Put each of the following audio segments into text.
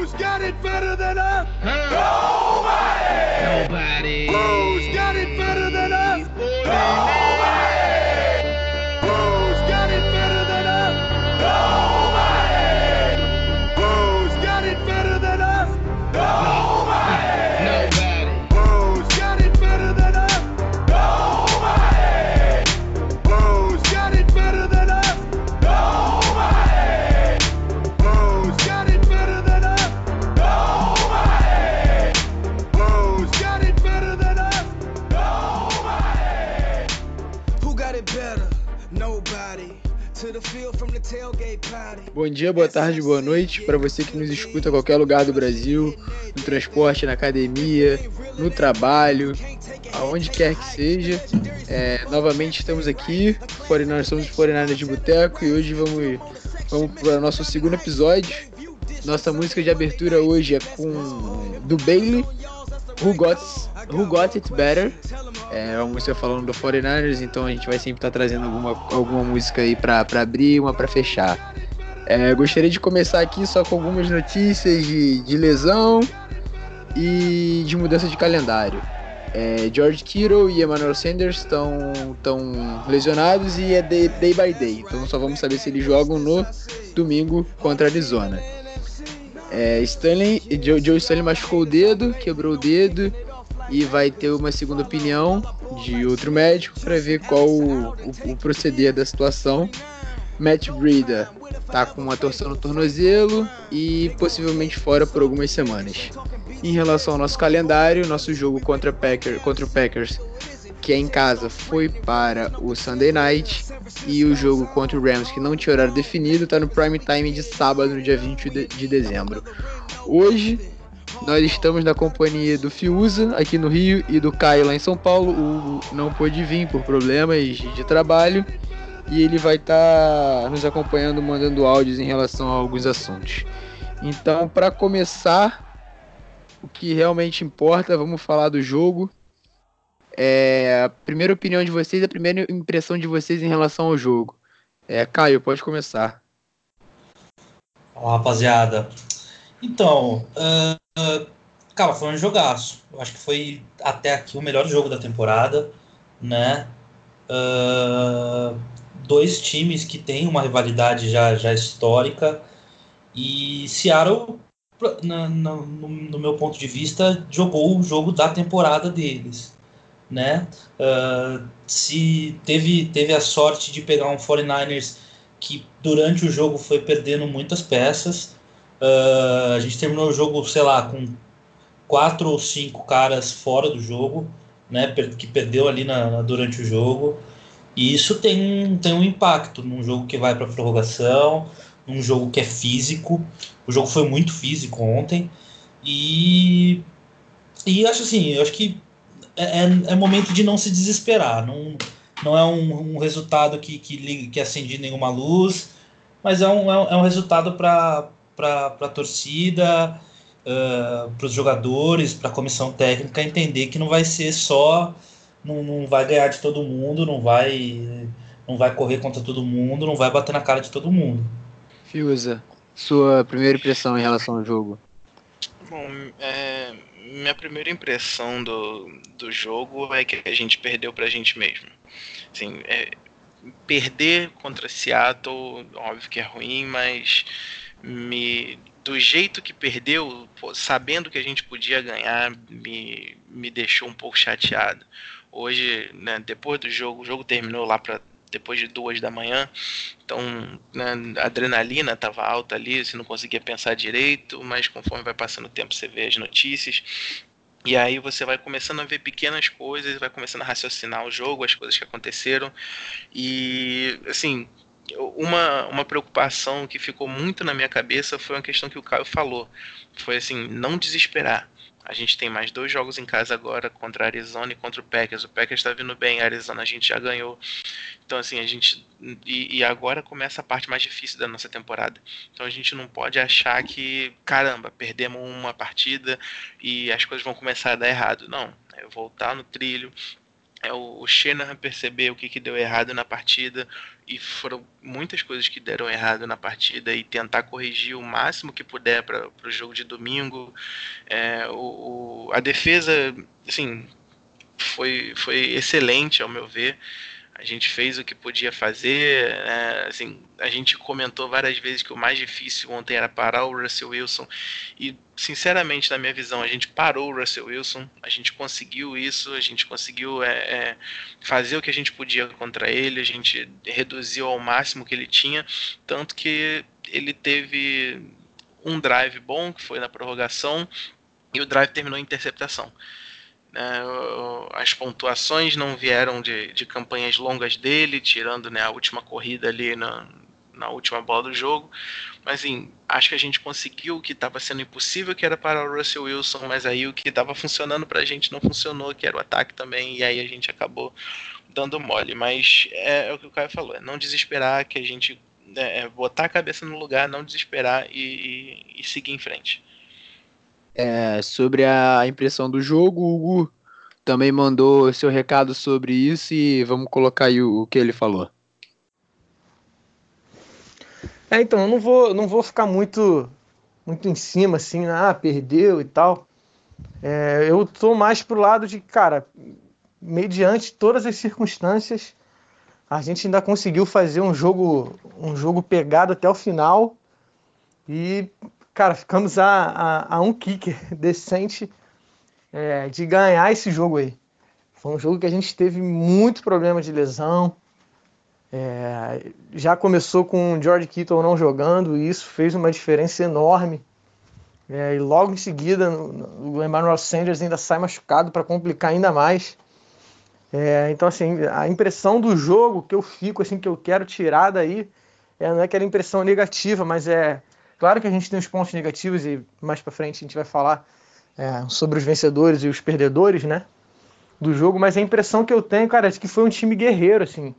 Who's got it better than us? Nobody. Bom dia, boa tarde, boa noite para você que nos escuta a qualquer lugar do Brasil, no transporte, na academia, no trabalho, aonde quer que seja. É, novamente estamos aqui, 49 somos os 49 de Boteco e hoje vamos, vamos para o nosso segundo episódio. Nossa música de abertura hoje é com do Bailey, Who Got, Who Got It Better. É uma música falando do 49ers, então a gente vai sempre estar trazendo alguma, alguma música aí para abrir e uma para fechar. É, gostaria de começar aqui só com algumas notícias de, de lesão e de mudança de calendário. É, George Kittle e Emmanuel Sanders estão tão lesionados e é day, day by day, então só vamos saber se eles jogam no domingo contra a Arizona. É, Stanley, Joe, Joe Stanley machucou o dedo, quebrou o dedo e vai ter uma segunda opinião de outro médico para ver qual o, o, o proceder da situação. Matt Breida tá com uma torção no tornozelo e possivelmente fora por algumas semanas. Em relação ao nosso calendário, nosso jogo contra, Packer, contra o Packers, que é em casa, foi para o Sunday Night e o jogo contra o Rams, que não tinha horário definido, está no prime time de sábado, no dia 20 de, de dezembro. Hoje, nós estamos na companhia do Fiuza aqui no Rio e do Caio lá em São Paulo. O Hugo não pôde vir por problemas de trabalho e ele vai estar tá nos acompanhando, mandando áudios em relação a alguns assuntos. Então, para começar, o que realmente importa, vamos falar do jogo. É, a primeira opinião de vocês, a primeira impressão de vocês em relação ao jogo. É, Caio, pode começar. Fala, rapaziada. Então, uh, cara, foi um jogaço. Eu acho que foi até aqui o melhor jogo da temporada, né? Uh, dois times que têm uma rivalidade já, já histórica e Seattle, na, na, no, no, meu ponto de vista, jogou o jogo da temporada deles, né? Uh, se teve, teve a sorte de pegar um 49ers que durante o jogo foi perdendo muitas peças, Uh, a gente terminou o jogo, sei lá, com quatro ou cinco caras fora do jogo, né? Que perdeu ali na, na, durante o jogo. E isso tem, tem um impacto num jogo que vai para prorrogação, num jogo que é físico. O jogo foi muito físico ontem. E, e acho assim, eu acho que é, é, é momento de não se desesperar. Não, não é um, um resultado que, que, que acende nenhuma luz, mas é um, é um resultado para para a torcida, uh, para os jogadores, para a comissão técnica entender que não vai ser só, não, não vai ganhar de todo mundo, não vai, não vai correr contra todo mundo, não vai bater na cara de todo mundo. Fiuza, sua primeira impressão em relação ao jogo? Bom, é, minha primeira impressão do, do jogo é que a gente perdeu para a gente mesmo. Assim, é, perder contra Seattle, óbvio que é ruim, mas me do jeito que perdeu, sabendo que a gente podia ganhar, me, me deixou um pouco chateado. Hoje, né, depois do jogo, o jogo terminou lá para depois de duas da manhã, então né, a adrenalina estava alta ali, você não conseguia pensar direito, mas conforme vai passando o tempo você vê as notícias, e aí você vai começando a ver pequenas coisas, vai começando a raciocinar o jogo, as coisas que aconteceram, e assim, uma, uma preocupação que ficou muito na minha cabeça foi uma questão que o Caio falou. Foi assim, não desesperar. A gente tem mais dois jogos em casa agora contra a Arizona e contra o Packers. O Packers está vindo bem, a Arizona a gente já ganhou. Então, assim, a gente. E, e, agora começa a parte mais difícil da nossa temporada. Então a gente não pode achar que, caramba, perdemos uma partida e as coisas vão começar a dar errado. Não. É voltar no trilho, é o, Shanahan perceber o que, que deu errado na partida e foram muitas coisas que deram errado na partida e tentar corrigir o máximo que puder para o jogo de domingo. É, o, o, a defesa, assim, foi, foi excelente ao meu ver. A gente fez o que podia fazer. É, assim, a gente comentou várias vezes que o mais difícil ontem era parar o Russell Wilson. E, sinceramente, na minha visão, a gente parou o Russell Wilson. A gente conseguiu isso. A gente conseguiu é, é, fazer o que a gente podia contra ele. A gente reduziu ao máximo que ele tinha. Tanto que ele teve um drive bom, que foi na prorrogação. E o drive terminou em interceptação. Né, as pontuações não vieram de, de campanhas longas dele, tirando né, a última corrida ali na, na última bola do jogo. Mas assim, acho que a gente conseguiu o que estava sendo impossível, que era para o Russell Wilson, mas aí o que estava funcionando para a gente não funcionou, que era o ataque também, e aí a gente acabou dando mole. Mas é, é o que o Caio falou, é não desesperar, que a gente é, é botar a cabeça no lugar, não desesperar e, e, e seguir em frente. É, sobre a impressão do jogo, o Hugo também mandou seu recado sobre isso e vamos colocar aí o, o que ele falou. É, então, eu não vou, não vou ficar muito, muito em cima, assim, né? ah, perdeu e tal. É, eu tô mais pro lado de, cara, mediante todas as circunstâncias, a gente ainda conseguiu fazer um jogo, um jogo pegado até o final e cara, ficamos a, a, a um kicker decente é, de ganhar esse jogo aí. Foi um jogo que a gente teve muito problema de lesão. É, já começou com o George Kittle não jogando, e isso fez uma diferença enorme. É, e logo em seguida, o Emmanuel Sanders ainda sai machucado para complicar ainda mais. É, então, assim, a impressão do jogo que eu fico, assim, que eu quero tirar daí, é, não é aquela impressão negativa, mas é Claro que a gente tem os pontos negativos e mais para frente a gente vai falar é, sobre os vencedores e os perdedores, né? Do jogo, mas a impressão que eu tenho, cara, é que foi um time guerreiro, assim.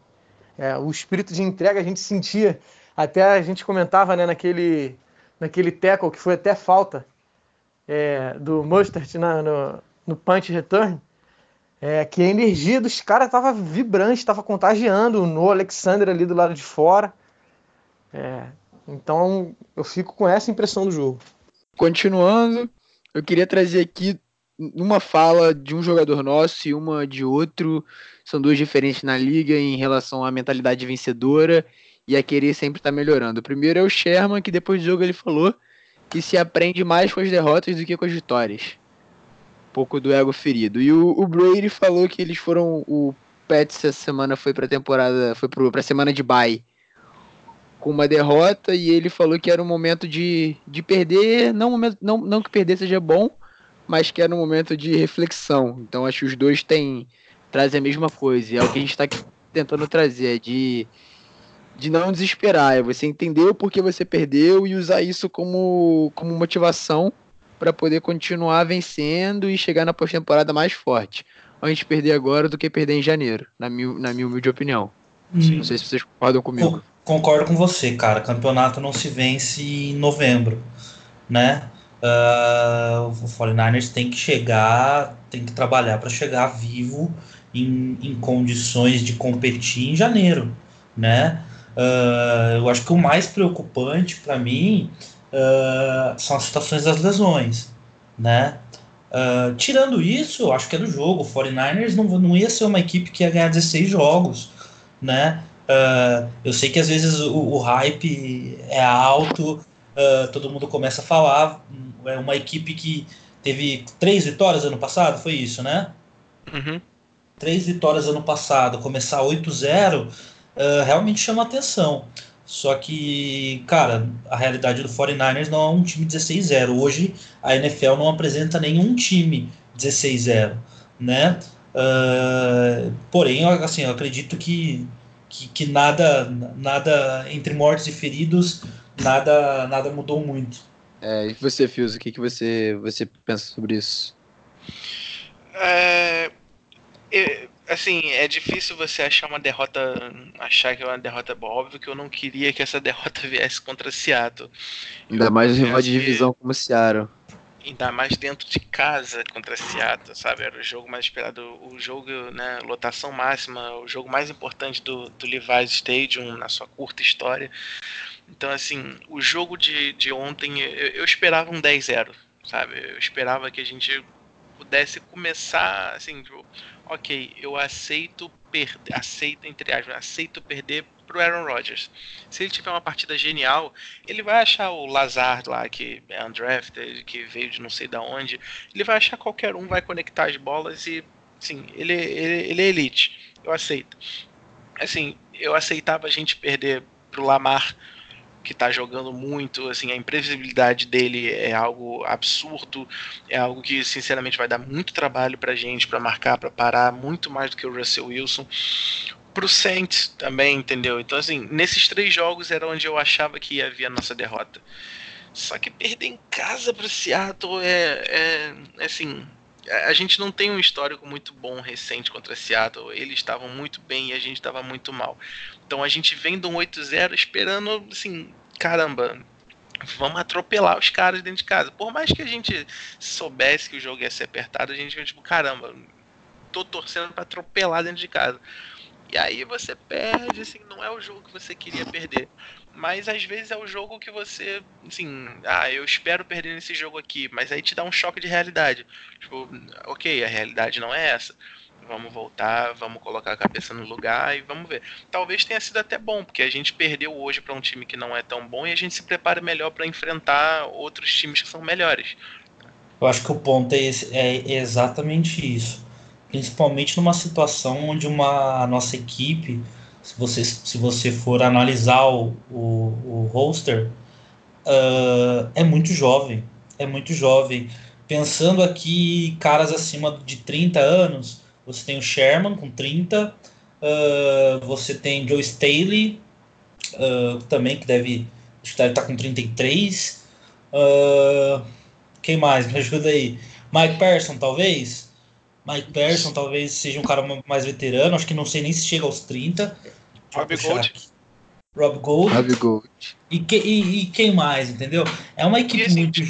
É, o espírito de entrega a gente sentia, até a gente comentava, né, naquele, naquele tackle que foi até falta é, do Mustard na, no, no punch return, é, que a energia dos caras estava vibrante, estava contagiando no Alexander ali do lado de fora. É, então eu fico com essa impressão do jogo. Continuando, eu queria trazer aqui uma fala de um jogador nosso e uma de outro. São duas diferentes na liga em relação à mentalidade vencedora e a querer sempre estar tá melhorando. O primeiro é o Sherman, que depois do jogo ele falou que se aprende mais com as derrotas do que com as vitórias. Um pouco do ego ferido. E o, o Brady falou que eles foram. O Pets essa semana foi pra temporada. Foi pro, pra semana de bye com uma derrota e ele falou que era um momento de, de perder, não, momento, não, não que perder seja bom, mas que era um momento de reflexão. Então acho que os dois têm trazem a mesma coisa. E é o que a gente está tentando trazer, é de, de não desesperar, é você entender o porquê você perdeu e usar isso como, como motivação para poder continuar vencendo e chegar na pós-temporada mais forte. A gente perder agora do que perder em janeiro, na minha, na minha humilde opinião. Hum. Não sei se vocês concordam comigo. Concordo com você, cara. Campeonato não se vence em novembro, né? Uh, o 49ers tem que chegar, tem que trabalhar para chegar vivo em, em condições de competir em janeiro, né? Uh, eu acho que o mais preocupante para mim uh, são as situações das lesões, né? Tirando isso, eu acho que é do jogo. O 49ers não, não ia ser uma equipe que ia ganhar 16 jogos, né? Uh, eu sei que às vezes o, o hype é alto, uh, todo mundo começa a falar. É uma equipe que teve três vitórias ano passado, foi isso, né? Uhum. Três vitórias ano passado, começar 8-0, uh, ah, realmente chama atenção. Só que, cara, a realidade do 49ers não é um time 16-0. Hoje a NFL não apresenta nenhum time 16-0, né? Uh, porém, assim, eu acredito que que, que nada, nada entre mortos e feridos, nada, nada mudou muito. É, e você, Fios, o que, que você, você pensa sobre isso? É, é, assim, é difícil você achar uma derrota, achar que é uma derrota boa. Óbvio que eu não queria que essa derrota viesse contra Seattle. Ainda eu mais rival de divisão como Seattle. Ainda mais dentro de casa contra Seattle, sabe? Era o jogo mais esperado, o jogo, né, lotação máxima, o jogo mais importante do, do Levi's Stadium na sua curta história. Então, assim, o jogo de, de ontem, eu, eu esperava um 10-0, sabe? Eu esperava que a gente pudesse começar, assim, tipo, ok, eu aceito perder, aceito, entre aspas, aceito perder pro Aaron Rodgers. Se ele tiver uma partida genial, ele vai achar o Lazard lá, que é undrafted, que veio de não sei da onde. Ele vai achar qualquer um, vai conectar as bolas e, sim, ele, ele, ele é elite. Eu aceito. Assim, eu aceitava a gente perder pro Lamar que está jogando muito, assim, a imprevisibilidade dele é algo absurdo, é algo que sinceramente vai dar muito trabalho pra gente para marcar, para parar, muito mais do que o Russell Wilson. Pro Saints também, entendeu? Então assim, nesses três jogos era onde eu achava que ia haver a nossa derrota. Só que perder em casa pro Seattle é, é assim, a gente não tem um histórico muito bom recente contra Seattle. Eles estavam muito bem e a gente estava muito mal. Então a gente vem de um 8-0 esperando, assim, caramba, vamos atropelar os caras dentro de casa. Por mais que a gente soubesse que o jogo ia ser apertado, a gente fica tipo, caramba, tô torcendo para atropelar dentro de casa. E aí você perde, assim, não é o jogo que você queria perder. Mas às vezes é o jogo que você, assim, ah, eu espero perder nesse jogo aqui, mas aí te dá um choque de realidade. Tipo, ok, a realidade não é essa. Vamos voltar, vamos colocar a cabeça no lugar e vamos ver. Talvez tenha sido até bom, porque a gente perdeu hoje para um time que não é tão bom e a gente se prepara melhor para enfrentar outros times que são melhores. Eu acho que o ponto é, esse, é exatamente isso. Principalmente numa situação onde uma nossa equipe se você, se você for analisar o, o, o roster, uh, é muito jovem. É muito jovem. Pensando aqui, caras acima de 30 anos, você tem o Sherman com 30, uh, ah, você tem Joe Staley, uh, também, que deve, acho que deve estar com 33. Uh, quem mais? Me ajuda aí. Mike Person, talvez? Mike Person talvez seja um cara mais veterano, acho que não sei nem se chega aos 30. Rob Gold. Rob Gold. Rob Gold. E, que, e, e, quem mais, entendeu? É uma equipe assim, muito.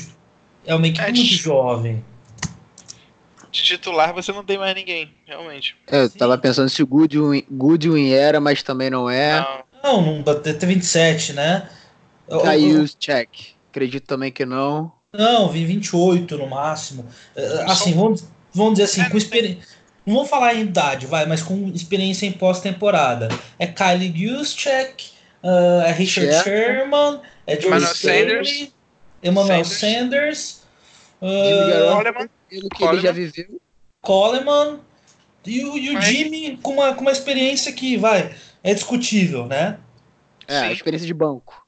É uma equipe é, muito jovem. De titular você não tem mais ninguém, realmente. É, eu Sim. tava pensando se o Goodwin, Goodwin era, mas também não é. Não, não, não até 27, né? Caiu o check. Acredito também que não. Não, vi 28 no máximo. Assim, vamos, vamos dizer assim, é, com experiência não vou falar em idade, vai, mas com experiência em pós-temporada. É Kylie Juszczyk, uh, é Richard Sherman, é Joe Emmanuel Sanders, Emmanuel Sanders, uh, Coleman, pelo que Coleman. ele já viveu. Coleman e o, e o Jimmy com uma, com uma experiência que, vai, é discutível, né? É, a experiência de banco.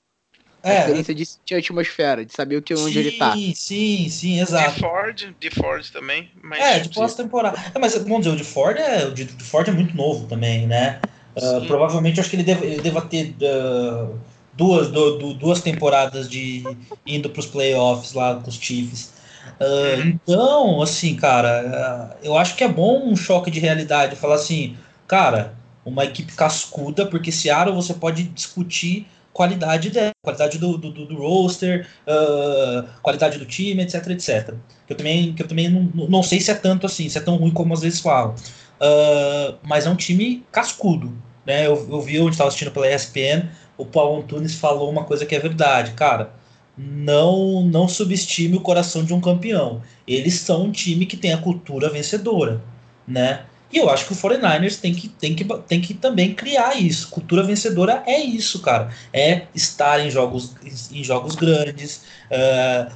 É. A experiência de sentir a atmosfera, de saber o que, onde sim, ele tá. Sim, sim, sim, exato. De Ford, de Ford também. Mas... É, de pós-temporada. É, mas vamos dizer, o de Ford é, o de, de Ford é muito novo também, né? Uh, provavelmente acho que ele deva, ele deva ter uh, duas, do, duas temporadas de indo para os playoffs lá com os Chiefs. Uh, Então, assim, cara, eu acho que é bom um choque de realidade. Falar assim, cara, uma equipe cascuda, porque Seattle você pode discutir qualidade dela, qualidade do, do, do roster, uh, qualidade do time, etc, etc. Que eu também, que eu também não, não sei se é tanto assim, se é tão ruim como às vezes falam. Uh, mas é um time cascudo. Né? Eu, eu vi onde estava assistindo pela ESPN, o Paulo Antunes falou uma coisa que é verdade, cara. Não, não subestime o coração de um campeão. Eles são um time que tem a cultura vencedora, né? E eu acho que o 49ers tem que, tem que, tem que também criar isso. Cultura vencedora é isso, cara. É estar em jogos, em jogos grandes. Uh,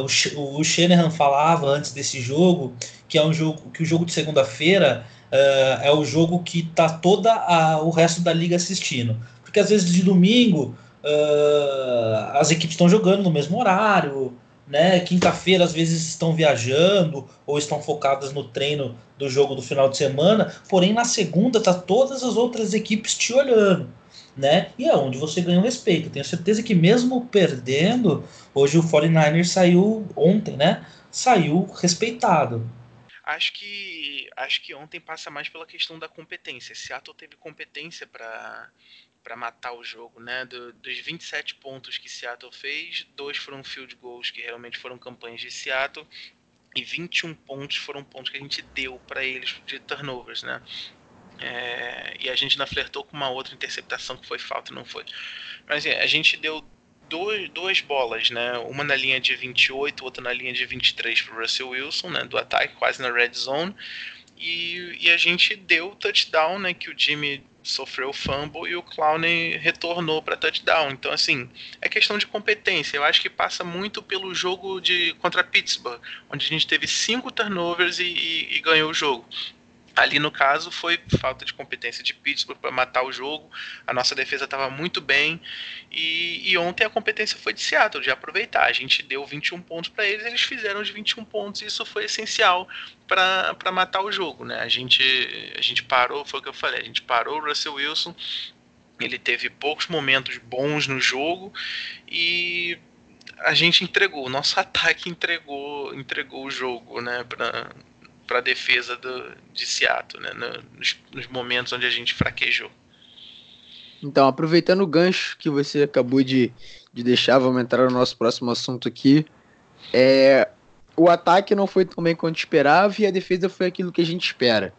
uh, o, o Shanahan falava antes desse jogo que é um jogo que o jogo de segunda-feira uh, é o jogo que tá toda a, o resto da liga assistindo. Porque às vezes de domingo as equipes estão jogando no mesmo horário né? Quinta-feira às vezes estão viajando ou estão focadas no treino do jogo do final de semana, porém na segunda tá todas as outras equipes te olhando, né? E é onde você ganha o respeito. Tenho certeza que mesmo perdendo, hoje o 49ers saiu ontem, né? Saiu respeitado. Acho que acho que ontem passa mais pela questão da competência. Seattle teve competência para para matar o jogo, né? Do, dos 27 pontos que Seattle fez, dois foram field goals que realmente foram campanhas de Seattle e 21 pontos foram pontos que a gente deu para eles de turnovers, né? É, e a gente ainda flertou com uma outra interceptação que foi falta, não foi. Mas assim, a gente deu dois, duas bolas, né? Uma na linha de 28, outra na linha de 23 para Russell Wilson, né? Do ataque, quase na red zone. E, e a gente deu o touchdown, né? Que o Jimmy sofreu fumble e o Clowney retornou para touchdown. Então, assim, é questão de competência. Eu acho que passa muito pelo jogo de contra Pittsburgh, onde a gente teve cinco turnovers e, e, e ganhou o jogo. Ali no caso foi falta de competência de Pittsburgh para matar o jogo. A nossa defesa estava muito bem e, e, ontem a competência foi de Seattle de aproveitar. A gente deu 21 pontos para eles, eles fizeram os 21 pontos e isso foi essencial para matar o jogo, né? A gente a gente parou, foi o que eu falei, a gente parou o Russell Wilson. Ele teve poucos momentos bons no jogo e a gente entregou, o nosso ataque entregou, entregou o jogo, né, para para defesa do, de Seattle, né, nos, nos, momentos onde a gente fraquejou. Então, aproveitando o gancho que você acabou de, de deixar, vamos entrar no nosso próximo assunto aqui. É, o ataque não foi tão bem quanto esperava e a defesa foi aquilo que a gente espera.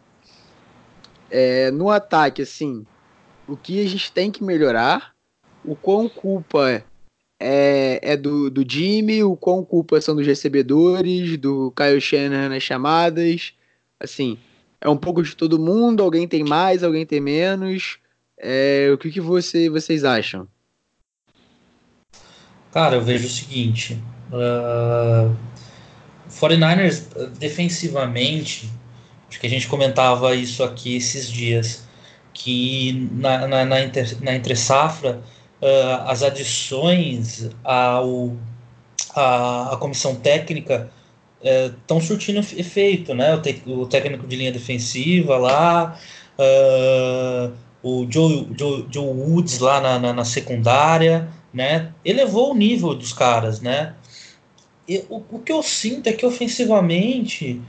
É, no ataque, assim, o que a gente tem que melhorar, o quão culpa é, é do, do Jimmy, o quão culpa são dos recebedores, do Kyle Shannon nas chamadas. Assim, é um pouco de todo mundo, alguém tem mais, alguém tem menos. É, o que, que você, vocês acham? Cara, eu vejo o seguinte. Uh, 49ers, defensivamente, acho que a gente comentava isso aqui esses dias, que na, na, na, inter, na entre safra uh, as adições ao, à, à comissão técnica estão uh, surtindo efeito, né? O, te, o, técnico de linha defensiva lá, uh, o Joe, Joe, Joe, Woods lá na, na, na, secundária, né? Elevou o nível dos caras, né? O, o que eu sinto é que ofensivamente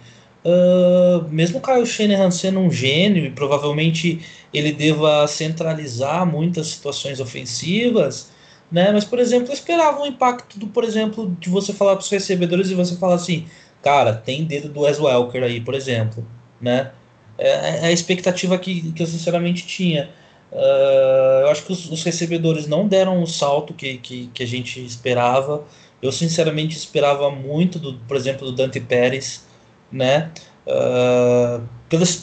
Uh, mesmo o Kyle Shanahan sendo um gênio e provavelmente ele deva centralizar muitas situações ofensivas, né? Mas, por exemplo, eu esperava um impacto do, por exemplo, de você falar para os recebedores e você falar assim, cara, tem dedo do Wes Welker aí, por exemplo, né? É, é a expectativa que, que eu sinceramente tinha. Uh, eu acho que os, os, recebedores não deram o salto que, que, que, a gente esperava. Eu sinceramente esperava muito, do, por exemplo, do Dante Pérez né? Uh,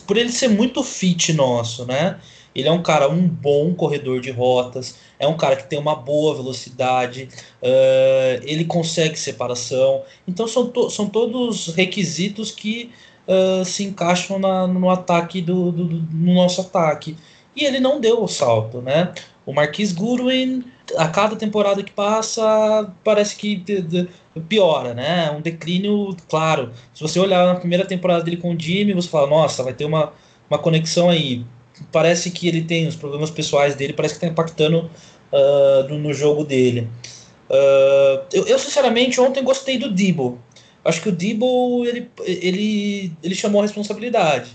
por ele ser muito fit nosso, né? Ele é um cara, um bom corredor de rotas, é um cara que tem uma boa velocidade, uh, ele consegue separação. Então são, to são todos requisitos que uh, se encaixam na, no ataque do, do, do, no nosso ataque. E ele não deu o salto, né? O Marquis Goodwin, a cada temporada que passa, parece que piora, né? Um declínio, claro. Se você olhar na primeira temporada dele com o Jimmy, você fala, nossa, vai ter uma, uma conexão aí. Parece que ele tem os problemas pessoais dele, parece que está impactando uh, no, no, jogo dele. Uh, eu, eu, sinceramente, ontem gostei do Debo. Acho que o Debo, ele, ele, ele chamou a responsabilidade.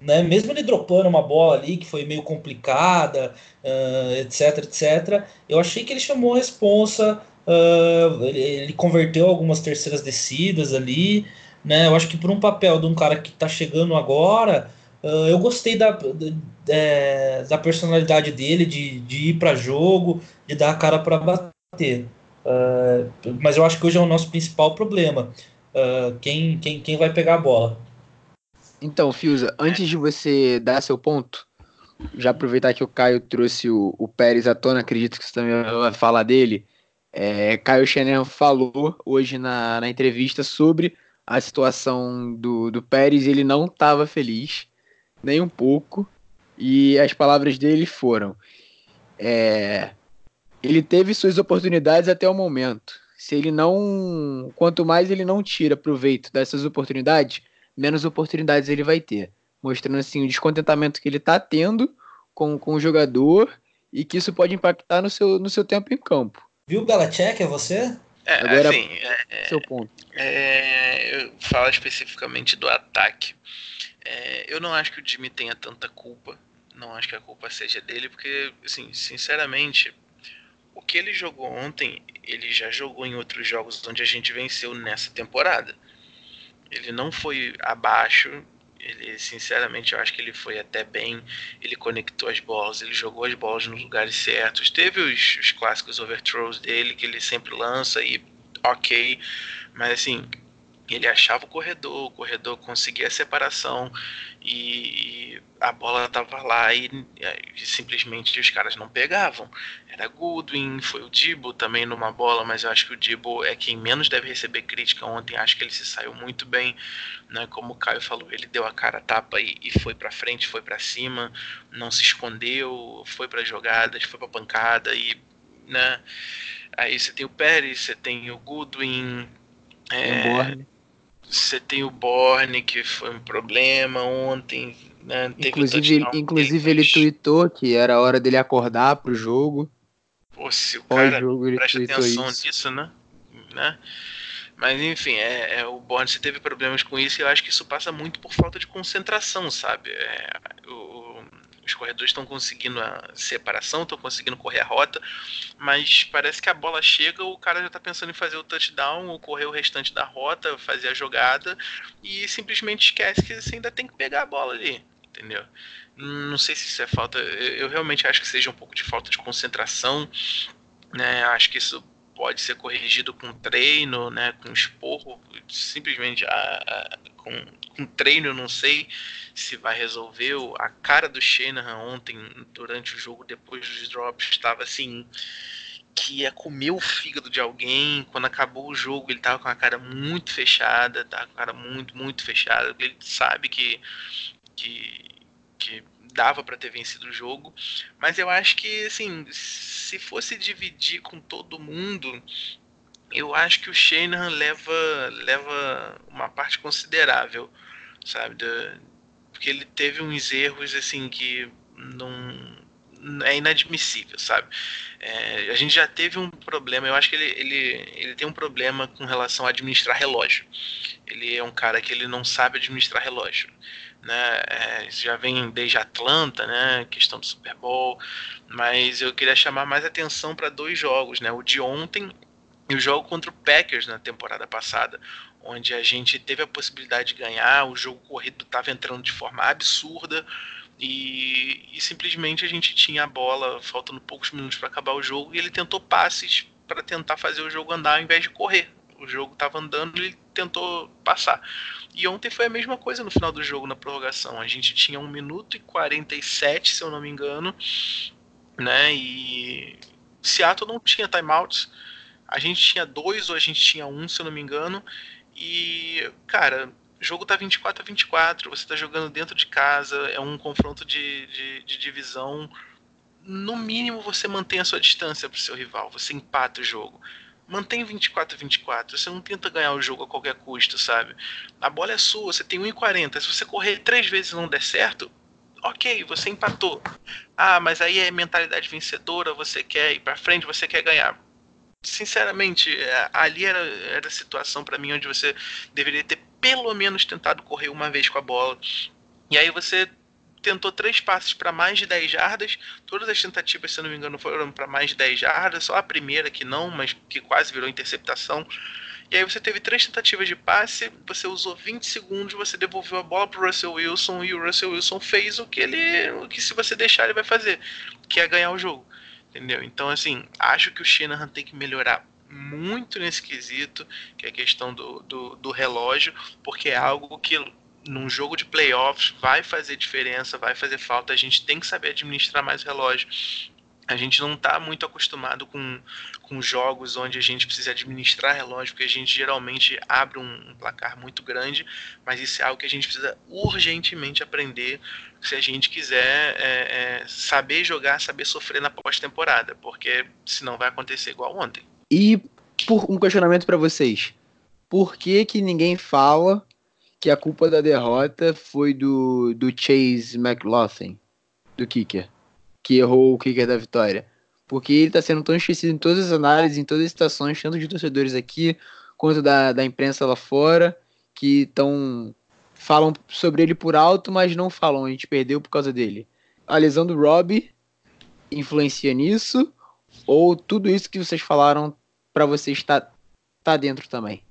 Né? Mesmo ele dropando uma bola ali que foi meio complicada, uh, etc, etc, eu achei que ele chamou a responsa Uh, ele, ele, converteu algumas terceiras descidas ali, né? Eu acho que por um papel de um cara que está chegando agora, uh, eu gostei da, é, da, personalidade dele, de, de ir para jogo, de dar a cara para bater. Mas eu acho que hoje é o nosso principal problema. quem, quem, quem vai pegar a bola? Então, Fiuza, antes de você dar seu ponto, já aproveitar que o Caio trouxe o, o Pérez à tona, acredito que você também vai falar dele. É, Caio Schenner falou hoje na, na entrevista sobre a situação do, do Pérez ele não estava feliz, nem um pouco. E as palavras dele foram: é, ele teve suas oportunidades até o momento. Se ele não. Quanto mais ele não tira proveito dessas oportunidades, menos oportunidades ele vai ter. Mostrando assim o descontentamento que ele está tendo com, com o jogador e que isso pode impactar no seu, no seu tempo em campo. Viu, Belichick? É você? É, Agora, assim, é, seu ponto. É, eu falo especificamente do ataque. É, eu não acho que o Jimmy tenha tanta culpa não acho que a culpa seja dele, porque, assim, sinceramente, o que ele jogou ontem, ele já jogou em outros jogos onde a gente venceu nessa temporada. Ele não foi abaixo, ele, sinceramente, eu acho que ele foi até bem. Ele conectou as bolas, ele jogou as bolas nos lugares certos. Teve os, os clássicos overthrows dele, que ele sempre lança e ok. Mas assim, ele achava o corredor, o corredor conseguia a separação e, a bola estava lá e, e, simplesmente os caras não pegavam. Era Goodwin, foi o Dibo também numa bola, mas eu acho que o Dibo é quem menos deve receber crítica ontem. Acho que ele se saiu muito bem, né? Como o Caio falou, ele deu a cara a tapa e, e foi para frente, foi para cima, não se escondeu, foi para jogadas, foi para pancada e, né? Aí você tem o Pérez, você tem o Goodwin, é, você tem o Borne, que foi um problema ontem. Né? inclusive, ele, inclusive ele tweetou que era hora dele acordar pro jogo. Pô, se o cara presta atenção isso. nisso, né? né? Mas enfim, é, é, o Borne você teve problemas com isso e eu acho que isso passa muito por falta de concentração, sabe? É, o, os corredores estão conseguindo a separação, estão conseguindo correr a rota, mas parece que a bola chega, o cara já está pensando em fazer o touchdown, ou correr o restante da rota, fazer a jogada, e simplesmente esquece que você ainda tem que pegar a bola ali, entendeu? Não sei se isso é falta, eu realmente acho que seja um pouco de falta de concentração, né? Acho que isso pode ser corrigido com treino, né, com esporro, simplesmente ah, ah, com, com treino, eu não sei se vai resolver. A cara do Shanahan ontem, durante o jogo, depois dos drops, estava assim que ia comer o fígado de alguém. Quando acabou o jogo, ele tava com a cara muito fechada, tava com a cara muito, muito fechada. Ele sabe que, que, que dava para ter vencido o jogo, mas eu acho que assim, se fosse dividir com todo mundo, eu acho que o Shanahan leva leva uma parte considerável, sabe, do, porque ele teve uns erros assim que não é inadmissível, sabe? É, a gente já teve um problema, eu acho que ele, ele, ele tem um problema com relação a administrar relógio. Ele é um cara que ele não sabe administrar relógio né? É, já vem desde Atlanta, né? Questão do Super Bowl, mas eu queria chamar mais atenção para dois jogos, né? O de ontem e o jogo contra o Packers na temporada passada, onde a gente teve a possibilidade de ganhar, o jogo corrido estava entrando de forma absurda. E, e, simplesmente a gente tinha a bola faltando poucos minutos para acabar o jogo e ele tentou passes para tentar fazer o jogo andar ao invés de correr. O jogo estava andando e ele tentou passar. E ontem foi a mesma coisa no final do jogo, na prorrogação. A gente tinha 1 minuto e 47, se eu não me engano, né? E Seattle não tinha timeouts. A gente tinha dois ou a gente tinha um, se eu não me engano. E, cara, o jogo tá 24 a 24, você tá jogando dentro de casa, é um confronto de, de, de divisão. No mínimo você mantém a sua distância pro seu rival, você empata o jogo mantém 24 a 24. Você não tenta ganhar o jogo a qualquer custo, sabe? A bola é sua, você tem 1,40. Se você correr três vezes e não der certo, ok, você empatou. Ah, mas aí é mentalidade vencedora, você quer ir para frente, você quer ganhar. Sinceramente, é, ali era, era a situação para mim onde você deveria ter pelo menos tentado correr uma vez com a bola. E aí você tentou três passes para mais de 10 jardas. Todas as tentativas, se não me engano, foram para mais de 10 jardas. Só a primeira que não, mas que quase virou interceptação. E aí você teve três tentativas de passe, você usou 20 segundos, você devolveu a bola para o Russell Wilson e o Russell Wilson fez o que ele, o que se você deixar ele vai fazer, que é ganhar o jogo, entendeu? Então assim, acho que o Shanahan tem que melhorar muito nesse quesito, que é a questão do, do, do relógio, porque é algo que num jogo de playoffs vai fazer diferença, vai fazer falta. A gente tem que saber administrar mais relógio. A gente não está muito acostumado com, com jogos onde a gente precisa administrar relógio, porque a gente geralmente abre um, um placar muito grande, mas isso é algo que a gente precisa urgentemente aprender se a gente quiser é, é, saber jogar, saber sofrer na pós-temporada, porque senão vai acontecer igual ontem. E por um questionamento para vocês: por que, que ninguém fala que a culpa da derrota foi do, do Chase McLaughlin, do kicker, que errou o kicker da vitória. Porque ele está sendo tão esquecido em todas as análises, em todas as estações, tanto de torcedores aqui, quanto da, da imprensa lá fora, que estão falam sobre ele por alto, mas não falam, a gente perdeu por causa dele. a lesão do Rob influencia nisso? Ou tudo isso que vocês falaram para você está tá dentro também?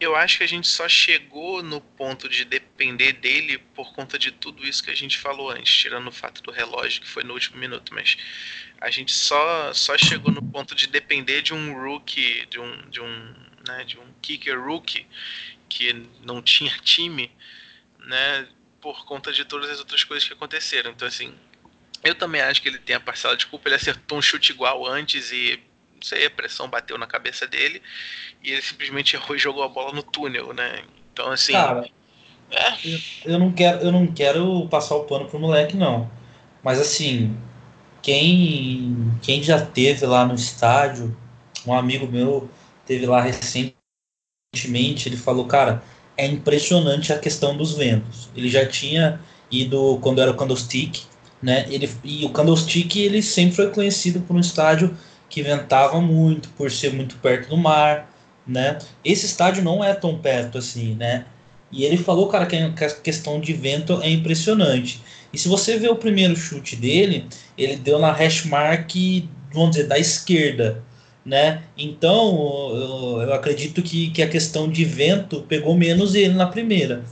Eu acho que a gente só chegou no ponto de depender dele por conta de tudo isso que a gente falou antes, tirando o fato do relógio que foi no último minuto, mas a gente só, só chegou no ponto de depender de um rookie, de um, de um, né, de um kicker rookie que não tinha time, né, por conta de todas as outras coisas que aconteceram. Então, assim, eu também acho que ele tem a parcela de culpa. Ele acertou um chute igual antes e, não sei, a pressão bateu na cabeça dele e ele simplesmente errou e jogou a bola no túnel, né? Então, assim. Cara, é. eu, não quero, eu não quero passar o pano pro moleque, não. Mas, assim, quem, quem já teve lá no estádio, um amigo meu teve lá recentemente, ele falou, cara, é impressionante a questão dos ventos. Ele já tinha ido quando era o Candlestick, né? Ele, e o Candlestick ele sempre foi conhecido por um estádio que ventava muito, por ser muito perto do mar, né? Esse estádio não é tão perto assim, né? E ele falou, cara, que a questão de vento é impressionante. E se você ver o primeiro chute dele, ele deu na hash mark, vamos dizer, da esquerda, né? Então, eu, eu acredito que, que a questão de vento pegou menos ele na primeira.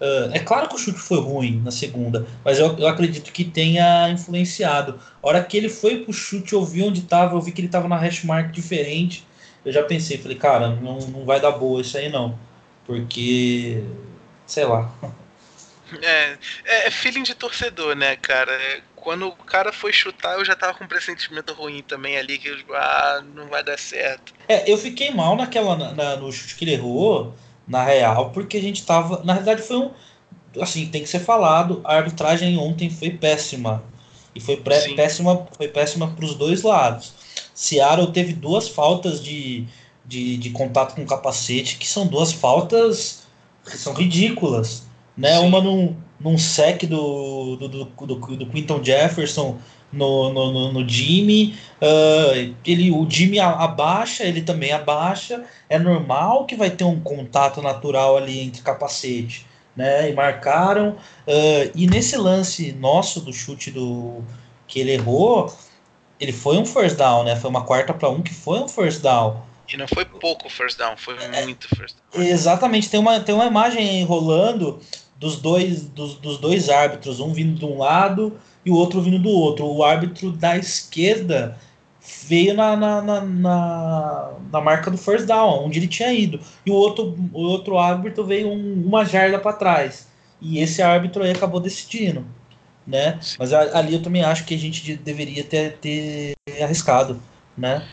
Uh, é claro que o chute foi ruim na segunda, mas eu, eu acredito que tenha influenciado. A hora que ele foi pro chute, eu vi onde estava, eu vi que ele estava na hash mark diferente. Eu já pensei, falei, cara, não, não vai dar boa isso aí não. Porque, sei lá. É, é, é feeling de torcedor, né, cara? Quando o cara foi chutar, eu já tava com um pressentimento ruim também ali, que eu, ah, não vai dar certo. É, eu fiquei mal naquela, na, no chute que ele errou, na real, porque a gente tava. Na realidade, foi um. Assim, tem que ser falado, a arbitragem ontem foi péssima. E foi pré, péssima, foi péssima pros dois lados. Seattle teve duas faltas de, de, de contato com o capacete, que são duas faltas que são ridículas né? Sim. Uma num, num sec do, do, do, do, do Quinton Jefferson no, no, no, Jimmy. Uh, ele, o Jimmy abaixa, ele também abaixa. É normal que vai ter um contato natural ali entre capacete. Né, e marcaram. Uh, e nesse lance nosso do chute do que ele errou, ele foi um first down, né? Foi uma quarta para um que foi um first down. E não foi pouco first down, foi é, muito first down. Exatamente, tem uma, tem uma imagem rolando dos dois, dos, dos dois árbitros, um vindo de um lado e o outro vindo do outro. O árbitro da esquerda veio na, na, na, na, na marca do first down, onde ele tinha ido. E o outro, o outro árbitro veio um, uma jarda para trás. E esse árbitro aí acabou decidindo. Né? Mas ali eu também acho que a gente deveria ter, ter arriscado. Né?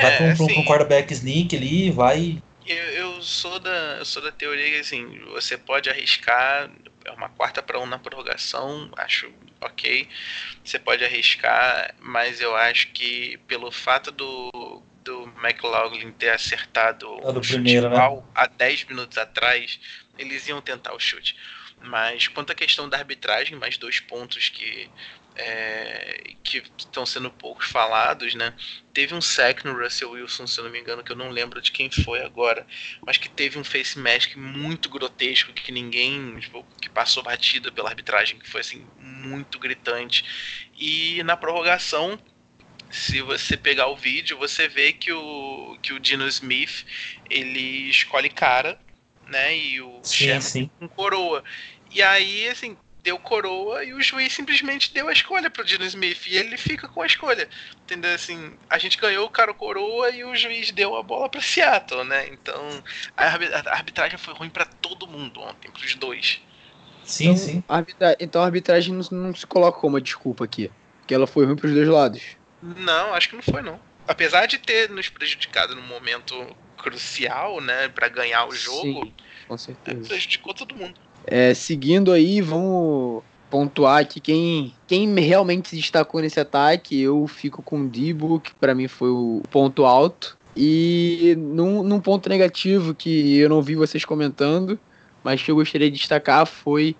Vai para um, assim, um quarterback sneak ali, vai eu, eu, sou da, eu sou da teoria que assim, você pode arriscar, é uma quarta para um na prorrogação, acho ok. Você pode arriscar, mas eu acho que pelo fato do, do McLaughlin ter acertado o chute primeiro, né? há 10 minutos atrás, eles iam tentar o chute. Mas quanto à questão da arbitragem, mais dois pontos que é, que estão sendo poucos falados, né? Teve um sec no Russell Wilson, se eu não me engano, que eu não lembro de quem foi agora, mas que teve um face mask muito grotesco que ninguém, tipo, que passou batida pela arbitragem, que foi assim muito gritante. E na prorrogação, se você pegar o vídeo, você vê que o que o Dino Smith ele escolhe cara, né? E o sim, Sherman sim. com coroa. E aí, assim, deu coroa e o juiz simplesmente deu a escolha pro Dino Smith e ele fica com a escolha. Entendeu? Assim, a gente ganhou o cara coroa e o juiz deu a bola para Seattle, né? Então, a arbitragem foi ruim para todo mundo ontem, pros dois. Sim, então, sim. A arbitra... Então a arbitragem não, não, se coloca como uma desculpa aqui, que ela foi ruim pros dois lados. Não, acho que não foi não. Apesar de ter nos prejudicado no momento crucial, né, para ganhar o jogo, sim, com certeza. prejudicou todo mundo. É, seguindo aí, vamos pontuar que quem, quem realmente se destacou nesse ataque, eu fico com o Dibo, que para mim foi o ponto alto. E num, num, ponto negativo que eu não vi vocês comentando, mas que eu gostaria de destacar foi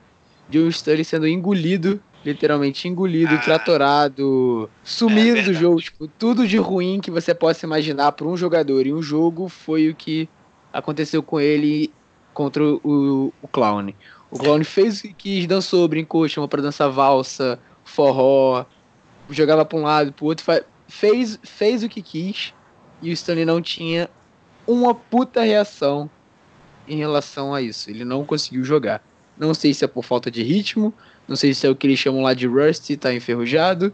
John Stanley sendo engolido, literalmente engolido, ah, tratorado, sumido é do jogo. Tipo, tudo de ruim que você possa imaginar para um jogador em um jogo foi o que aconteceu com ele contra o, o Clown. O Clown fez o que quis, dançou, brincou, chamou pra dançar valsa, forró, jogava para um lado, para o outro, fez, fez o que quis e o Stanley não tinha uma puta reação em relação a isso. Ele não conseguiu jogar. Não sei se é por falta de ritmo, não sei se é o que eles chamam lá de Rusty, tá enferrujado,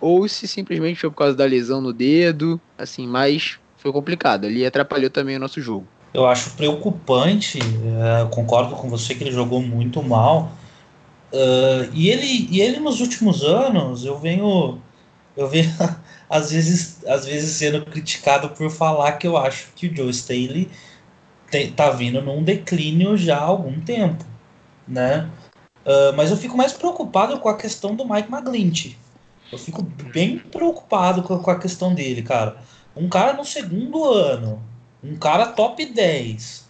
ou se simplesmente foi por causa da lesão no dedo, assim, mas foi complicado. Ali atrapalhou também o nosso jogo. Eu acho preocupante, é, concordo com você que ele jogou muito mal. Uh, e, ele, e ele nos últimos anos, eu venho, eu venho às vezes, às vezes sendo criticado por falar que eu acho que o Joe Staley te, tá vindo num declínio já há algum tempo, né? Uh, mas eu fico mais preocupado com a questão do Mike McGlinchey. Eu fico bem preocupado com a questão dele, cara. Um cara no segundo ano, um cara top 10,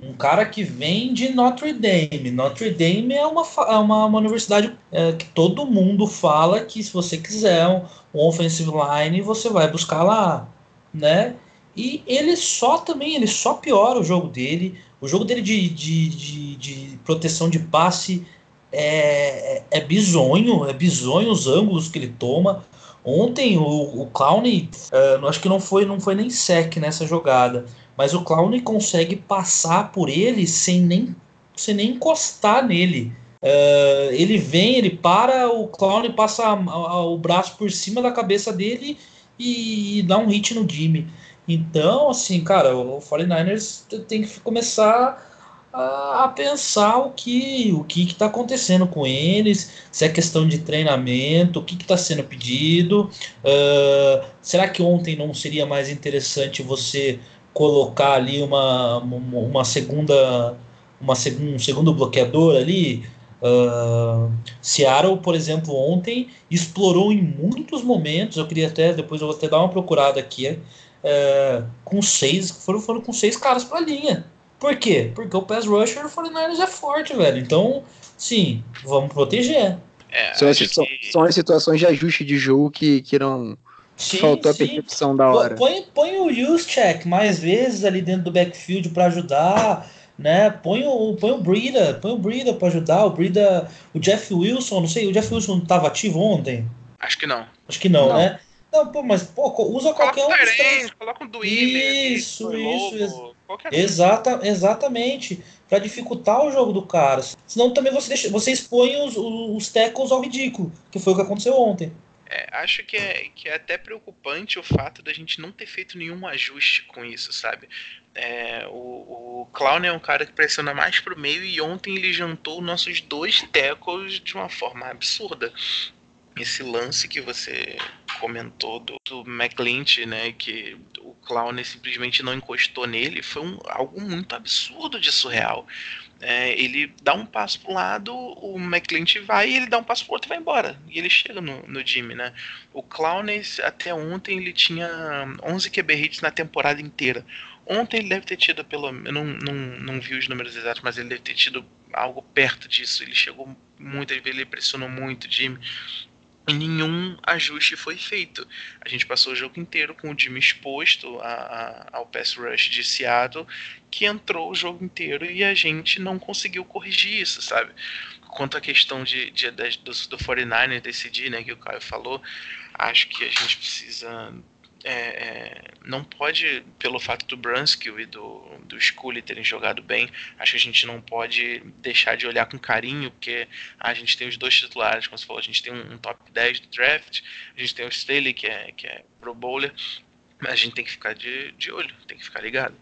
um cara que vem de Notre Dame. Notre Dame é uma, é uma, uma universidade é, que todo mundo fala que se você quiser um, um offensive line, você vai buscar lá, né? E ele só também, ele só piora o jogo dele. O jogo dele de, de, de, de proteção de passe é, é, é bizonho, é bizonho os ângulos que ele toma. Ontem o, o Clown, uh, acho que não foi, não foi nem sec nessa jogada, mas o Clown consegue passar por ele sem nem, sem nem encostar nele. Uh, ele vem, ele para, o Clown passa a, a, o braço por cima da cabeça dele e, e dá um hit no Jimmy. Então, assim, cara, o 49ers tem que começar a, a pensar o que o que está acontecendo com eles, se é questão de treinamento, o que está sendo pedido. Uh, será que ontem não seria mais interessante você colocar ali uma, uma, uma segunda uma seg um segundo bloqueador ali? Uh, Seattle, por exemplo, ontem explorou em muitos momentos. Eu queria até depois eu vou até dar uma procurada aqui. Uh, com seis foram, foram com seis caras para linha por quê? Porque o pass rusher do 49ers é forte, velho. Então, sim, vamos proteger. É, são, as, que... são, as situações de ajuste de jogo que, que não. Sim, faltou sim. a percepção da hora. Põe, põe o use check mais vezes ali dentro do backfield para ajudar, né? Põe o, põe o Brida, põe o Brida para ajudar. O Brida, o Jeff Wilson, não sei, o Jeff Wilson estava ativo ontem? Acho que não. Acho que não, não. né? Não, pô, mas pô, usa coloca qualquer um. Trans... Coloca um Dweeber. Isso, isso, isso. Exata, exatamente. Para dificultar o jogo do cara. Senão também você, deixa, você expõe os, os tackles ao ridículo, que foi o que aconteceu ontem. É, acho que é, que é até preocupante o fato da gente não ter feito nenhum ajuste com isso, sabe? É, o, o Clown é um cara que pressiona mais pro meio e ontem ele jantou nossos dois tackles de uma forma absurda esse lance que você comentou do, do McLinch, né, que o Clown simplesmente não encostou nele, foi um, algo muito absurdo de surreal. É, ele dá um passo para um lado, o McLinch vai e ele dá um passo para outro e vai embora. E ele chega no, no Jimmy, né? O Clown, até ontem, ele tinha 11 QB hits na temporada inteira. Ontem ele deve ter tido, pelo eu não, não, não vi os números exatos, mas ele deve ter tido algo perto disso. Ele chegou muito, ele pressionou muito o Jimmy nenhum ajuste foi feito. A gente passou o jogo inteiro com o Jimmy exposto a, a, ao pass rush de Seattle, que entrou o jogo inteiro e a gente não conseguiu corrigir isso, sabe? Quanto à questão de, de, de do, do 49 decidir, né, que o Caio falou, acho que a gente precisa é, é, não pode, pelo fato do Brunskill e do, do Scully terem jogado bem, acho que a gente não pode deixar de olhar com carinho, porque a gente tem os dois titulares, como você falou, a gente tem um, um top 10 do draft, a gente tem o Staley, que é, que é pro bowler, mas a gente tem que ficar de, de olho, tem que ficar ligado.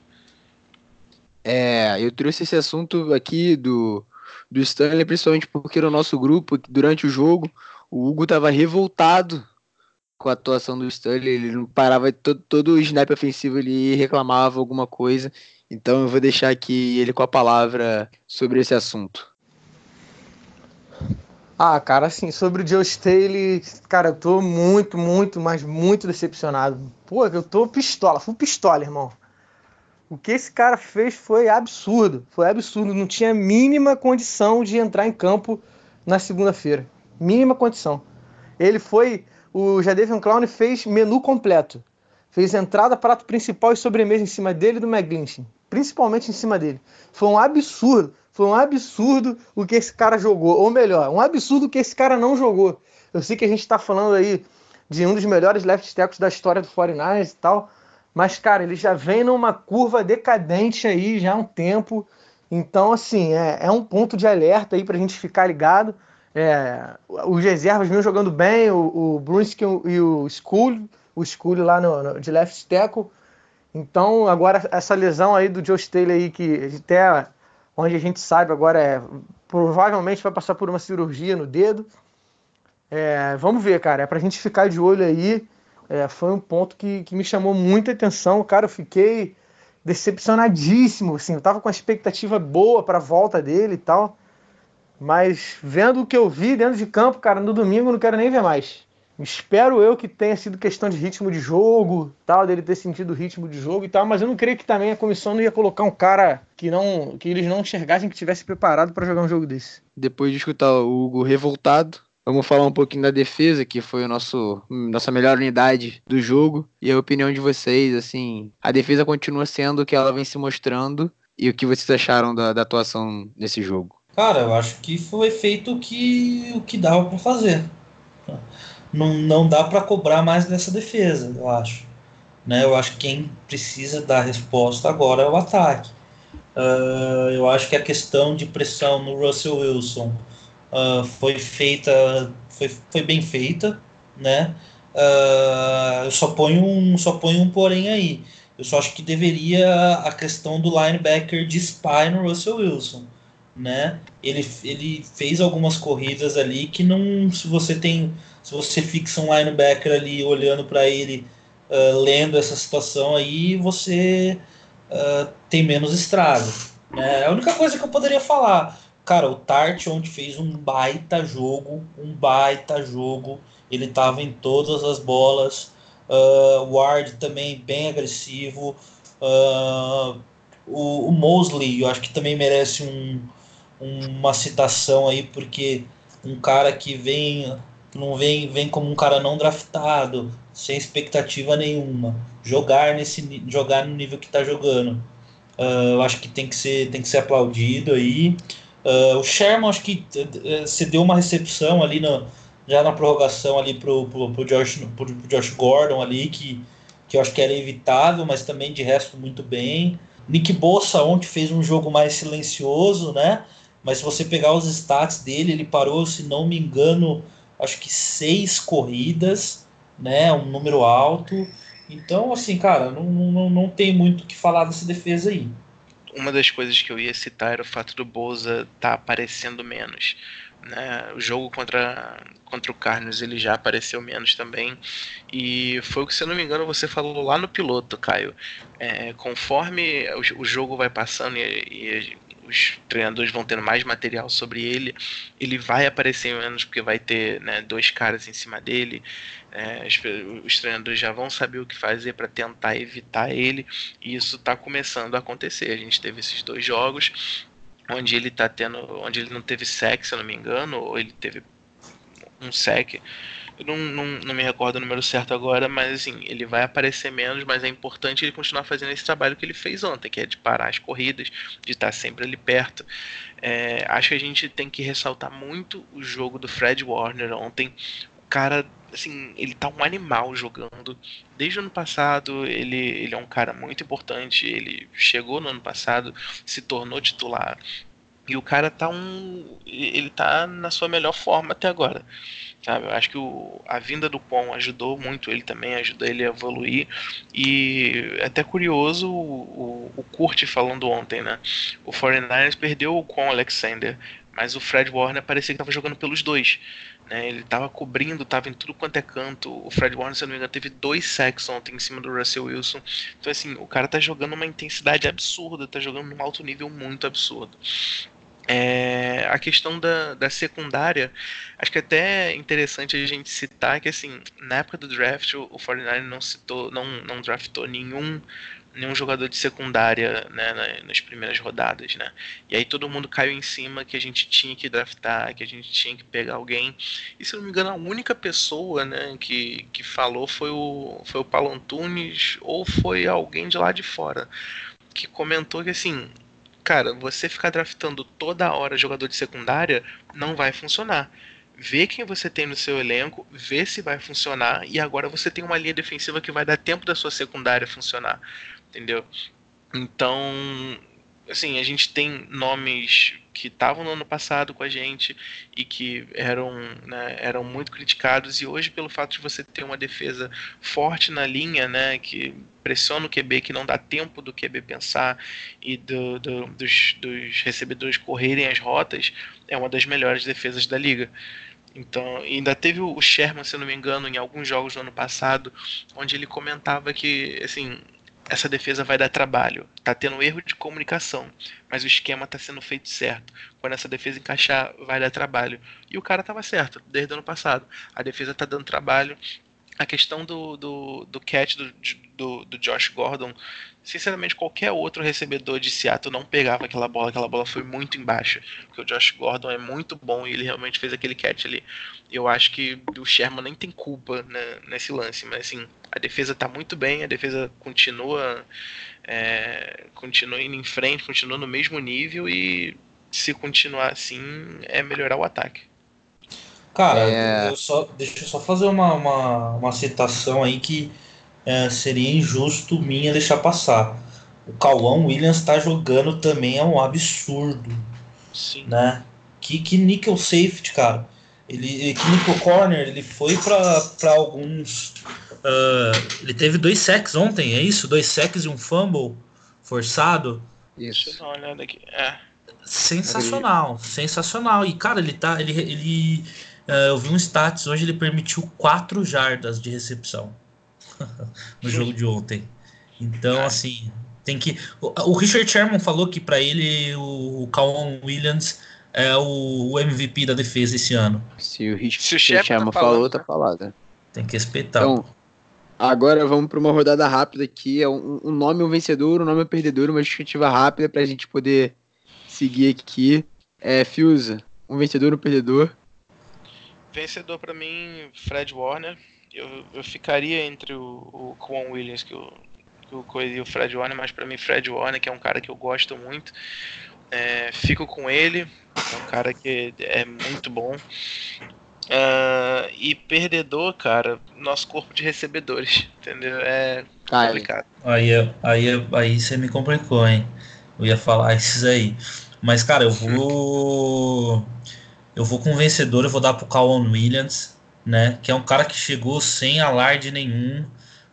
É, eu trouxe esse assunto aqui do, do Stanley, principalmente porque no nosso grupo, durante o jogo, o Hugo estava revoltado com a atuação do Stanley, ele não parava todo, todo o snap ofensivo ele reclamava alguma coisa. Então eu vou deixar aqui ele com a palavra sobre esse assunto. Ah, cara, assim, sobre o Joe Staley, cara, eu tô muito, muito, mas muito decepcionado. Pô, eu tô pistola, fui pistola, irmão. O que esse cara fez foi absurdo, foi absurdo. Não tinha mínima condição de entrar em campo na segunda-feira. Mínima condição. Ele foi o Jadavion Clown fez menu completo. Fez entrada, prato principal e sobremesa em cima dele do McGlinchey. Principalmente em cima dele. Foi um absurdo. Foi um absurdo o que esse cara jogou. Ou melhor, um absurdo o que esse cara não jogou. Eu sei que a gente está falando aí de um dos melhores left tackles da história do 49ers e tal, mas, cara, ele já vem numa curva decadente aí já há um tempo. Então, assim, é, é um ponto de alerta aí para a gente ficar ligado. É, os reservas vinham jogando bem, o, o Brunskill e o School, o School lá no, no, de left tackle. Então, agora essa lesão aí do Joe Staley aí, que até onde a gente sabe agora é provavelmente vai passar por uma cirurgia no dedo. É, vamos ver, cara. É pra gente ficar de olho aí. É, foi um ponto que, que me chamou muita atenção. Cara, eu fiquei decepcionadíssimo. Assim, eu tava com uma expectativa boa para a volta dele e tal. Mas vendo o que eu vi dentro de campo, cara, no domingo não quero nem ver mais. Espero eu que tenha sido questão de ritmo de jogo, tal, dele ter sentido o ritmo de jogo e tal, mas eu não creio que também a comissão não ia colocar um cara que não que eles não enxergassem que tivesse preparado para jogar um jogo desse. Depois de escutar o Hugo revoltado, vamos falar um pouquinho da defesa, que foi o nosso nossa melhor unidade do jogo e a opinião de vocês, assim, a defesa continua sendo o que ela vem se mostrando e o que vocês acharam da, da atuação nesse jogo? Cara, eu acho que foi feito o que o que dava para fazer não, não dá para cobrar mais dessa defesa, eu acho. Né? Eu acho que quem precisa dar resposta agora é o ataque. Uh, eu acho que a questão de pressão no Russell Wilson uh, foi feita, foi, foi bem feita, né? Uh, eu só ponho um, só ponho um porém aí. Eu só acho que deveria a questão do linebacker de spy no Russell Wilson, né? Ele, ele fez algumas corridas ali que não, se você tem se você fixa um linebacker ali olhando para ele, uh, lendo essa situação aí, você uh, tem menos estrago. Né? É a única coisa que eu poderia falar. Cara, o Tart ontem fez um baita jogo, um baita jogo. Ele estava em todas as bolas. Uh, Ward também bem agressivo. Uh, o, o, Mosley, eu acho que também merece um, uma citação aí, porque um cara que vem não vem, vem como um cara não draftado, sem expectativa nenhuma, jogar nesse jogar no nível que está jogando. Uh, eu acho que tem que ser tem que ser aplaudido aí. Uh, o Sherman acho que se deu uma recepção ali no, já na prorrogação ali pro, pro, pro, Josh, pro, pro Josh Gordon ali que, que eu acho que era evitável, mas também de resto muito bem. Nick Bossa ontem fez um jogo mais silencioso, né? Mas se você pegar os stats dele, ele parou, se não me engano, acho que seis corridas, né? Um número alto. Então, assim, cara, não, não, não tem muito o que falar dessa defesa aí. Uma das coisas que eu ia citar era o fato do Bolsa estar tá aparecendo menos. Né? O jogo contra, contra o Carlos ele já apareceu menos também. E foi o que, se eu não me engano, você falou lá no piloto, Caio. É, conforme o, o, jogo vai passando e, e os treinadores vão tendo mais material sobre ele, ele vai aparecer menos porque vai ter né, dois caras em cima dele. É, os, os, treinadores já vão saber o que fazer para tentar evitar ele, e isso está começando a acontecer. A gente teve esses dois jogos onde ele tá tendo, onde ele não teve sec, se eu não me engano, ou ele teve um sec eu não, não, não, me recordo o número certo agora, mas assim, ele vai aparecer menos, mas é importante ele continuar fazendo esse trabalho que ele fez ontem, que é de parar as corridas, de estar sempre ali perto. É, acho que a gente tem que ressaltar muito o jogo do Fred Warner ontem. O cara, assim, ele tá um animal jogando. Desde o ano passado, ele, ele é um cara muito importante. Ele chegou no ano passado, se tornou titular. E o cara tá um. Ele tá na sua melhor forma até agora sabe? Eu acho que o, a vinda do Pon ajudou muito ele também, ajudou ele a evoluir. E é até curioso o, o, Kurt falando ontem, né? O 49ers perdeu o Con Alexander, mas o Fred Warner parecia que estava jogando pelos dois. Né? Ele estava cobrindo, estava em tudo quanto é canto. O Fred Warner, se não me engano, teve dois sacks ontem em cima do Russell Wilson. Então, assim, o cara tá jogando uma intensidade absurda, tá jogando num alto nível muito absurdo. É, a questão da, da secundária, acho que é até interessante a gente citar que assim, na época do draft o, o 49 não citou, não, não draftou nenhum nenhum jogador de secundária né, nas primeiras rodadas, né? E aí todo mundo caiu em cima que a gente tinha que draftar, que a gente tinha que pegar alguém. E se não me engano, a única pessoa né, que, que falou foi o, foi o Paulo Antunes ou foi alguém de lá de fora que comentou que assim cara, você ficar draftando toda hora jogador de secundária não vai funcionar. vê quem você tem no seu elenco, vê se vai funcionar, e agora você tem uma linha defensiva que vai dar tempo da sua secundária funcionar, entendeu? Então, assim, a gente tem nomes que estavam no ano passado com a gente e que eram, né, eram muito criticados e hoje pelo fato de você ter uma defesa forte na linha, né, que pressiona o QB, que não dá tempo do QB pensar e do, do, dos, dos recebedores correrem as rotas, é uma das melhores defesas da liga. Então, ainda teve o Sherman, se não me engano, em alguns jogos do ano passado, onde ele comentava que, assim, essa defesa vai dar trabalho. Tá tendo erro de comunicação, mas o esquema tá sendo feito certo. Quando essa defesa encaixar, vai dar trabalho. E o cara tava certo, desde o ano passado. A defesa tá dando trabalho. A questão do, do, do catch do, do, do Josh Gordon, sinceramente, qualquer outro recebedor de Seattle não pegava aquela bola. Aquela bola foi muito embaixo. Porque o Josh Gordon é muito bom e ele realmente fez aquele catch ali. Eu acho que o Sherman nem tem culpa né, nesse lance, mas assim, a defesa está muito bem, a defesa continua, é, continua indo em frente, continua no mesmo nível e se continuar assim é melhorar o ataque. Cara, é... eu só, deixa eu só fazer uma, uma, uma citação aí que é, seria injusto minha deixar passar. O Cauã Williams está jogando também é um absurdo. Sim. Né? Que, que nickel safety, cara. Ele, que nickel corner, ele foi para alguns Uh, ele teve dois sacks ontem, é isso? Dois sacks e um fumble forçado. Isso. Deixa eu dar uma olhada aqui. É. Sensacional, ele... sensacional. E, cara, ele tá. Ele, ele, eu vi um status hoje, ele permitiu quatro jardas de recepção no jogo de ontem. Então, assim, tem que. O, o, Richard Sherman falou que para ele o, o Calvin Williams é o, o, MVP da defesa esse ano. Se o Richard Se o Sherman, tá falou, tá falado. Tem que respeitar. Então, Agora vamos para uma rodada rápida aqui. É um, um nome um vencedor, um nome um perdedor, uma justificativa rápida para a gente poder seguir aqui. É, Fiusa, um vencedor, um perdedor. Vencedor para mim, Fred Warner. Eu, eu ficaria entre o, o Quan Williams que o, que o e o Fred Warner, mas para mim Fred Warner, que é um cara que eu gosto muito. É, fico com ele, é um cara que é muito bom. Uh, e perdedor, cara, nosso corpo de recebedores, entendeu? É complicado. Aí, aí, aí você me complicou, hein? Eu ia falar esses aí. Mas, cara, eu vou. Eu vou com o vencedor, eu vou dar pro Calvin Williams, né? Que é um cara que chegou sem alarde nenhum.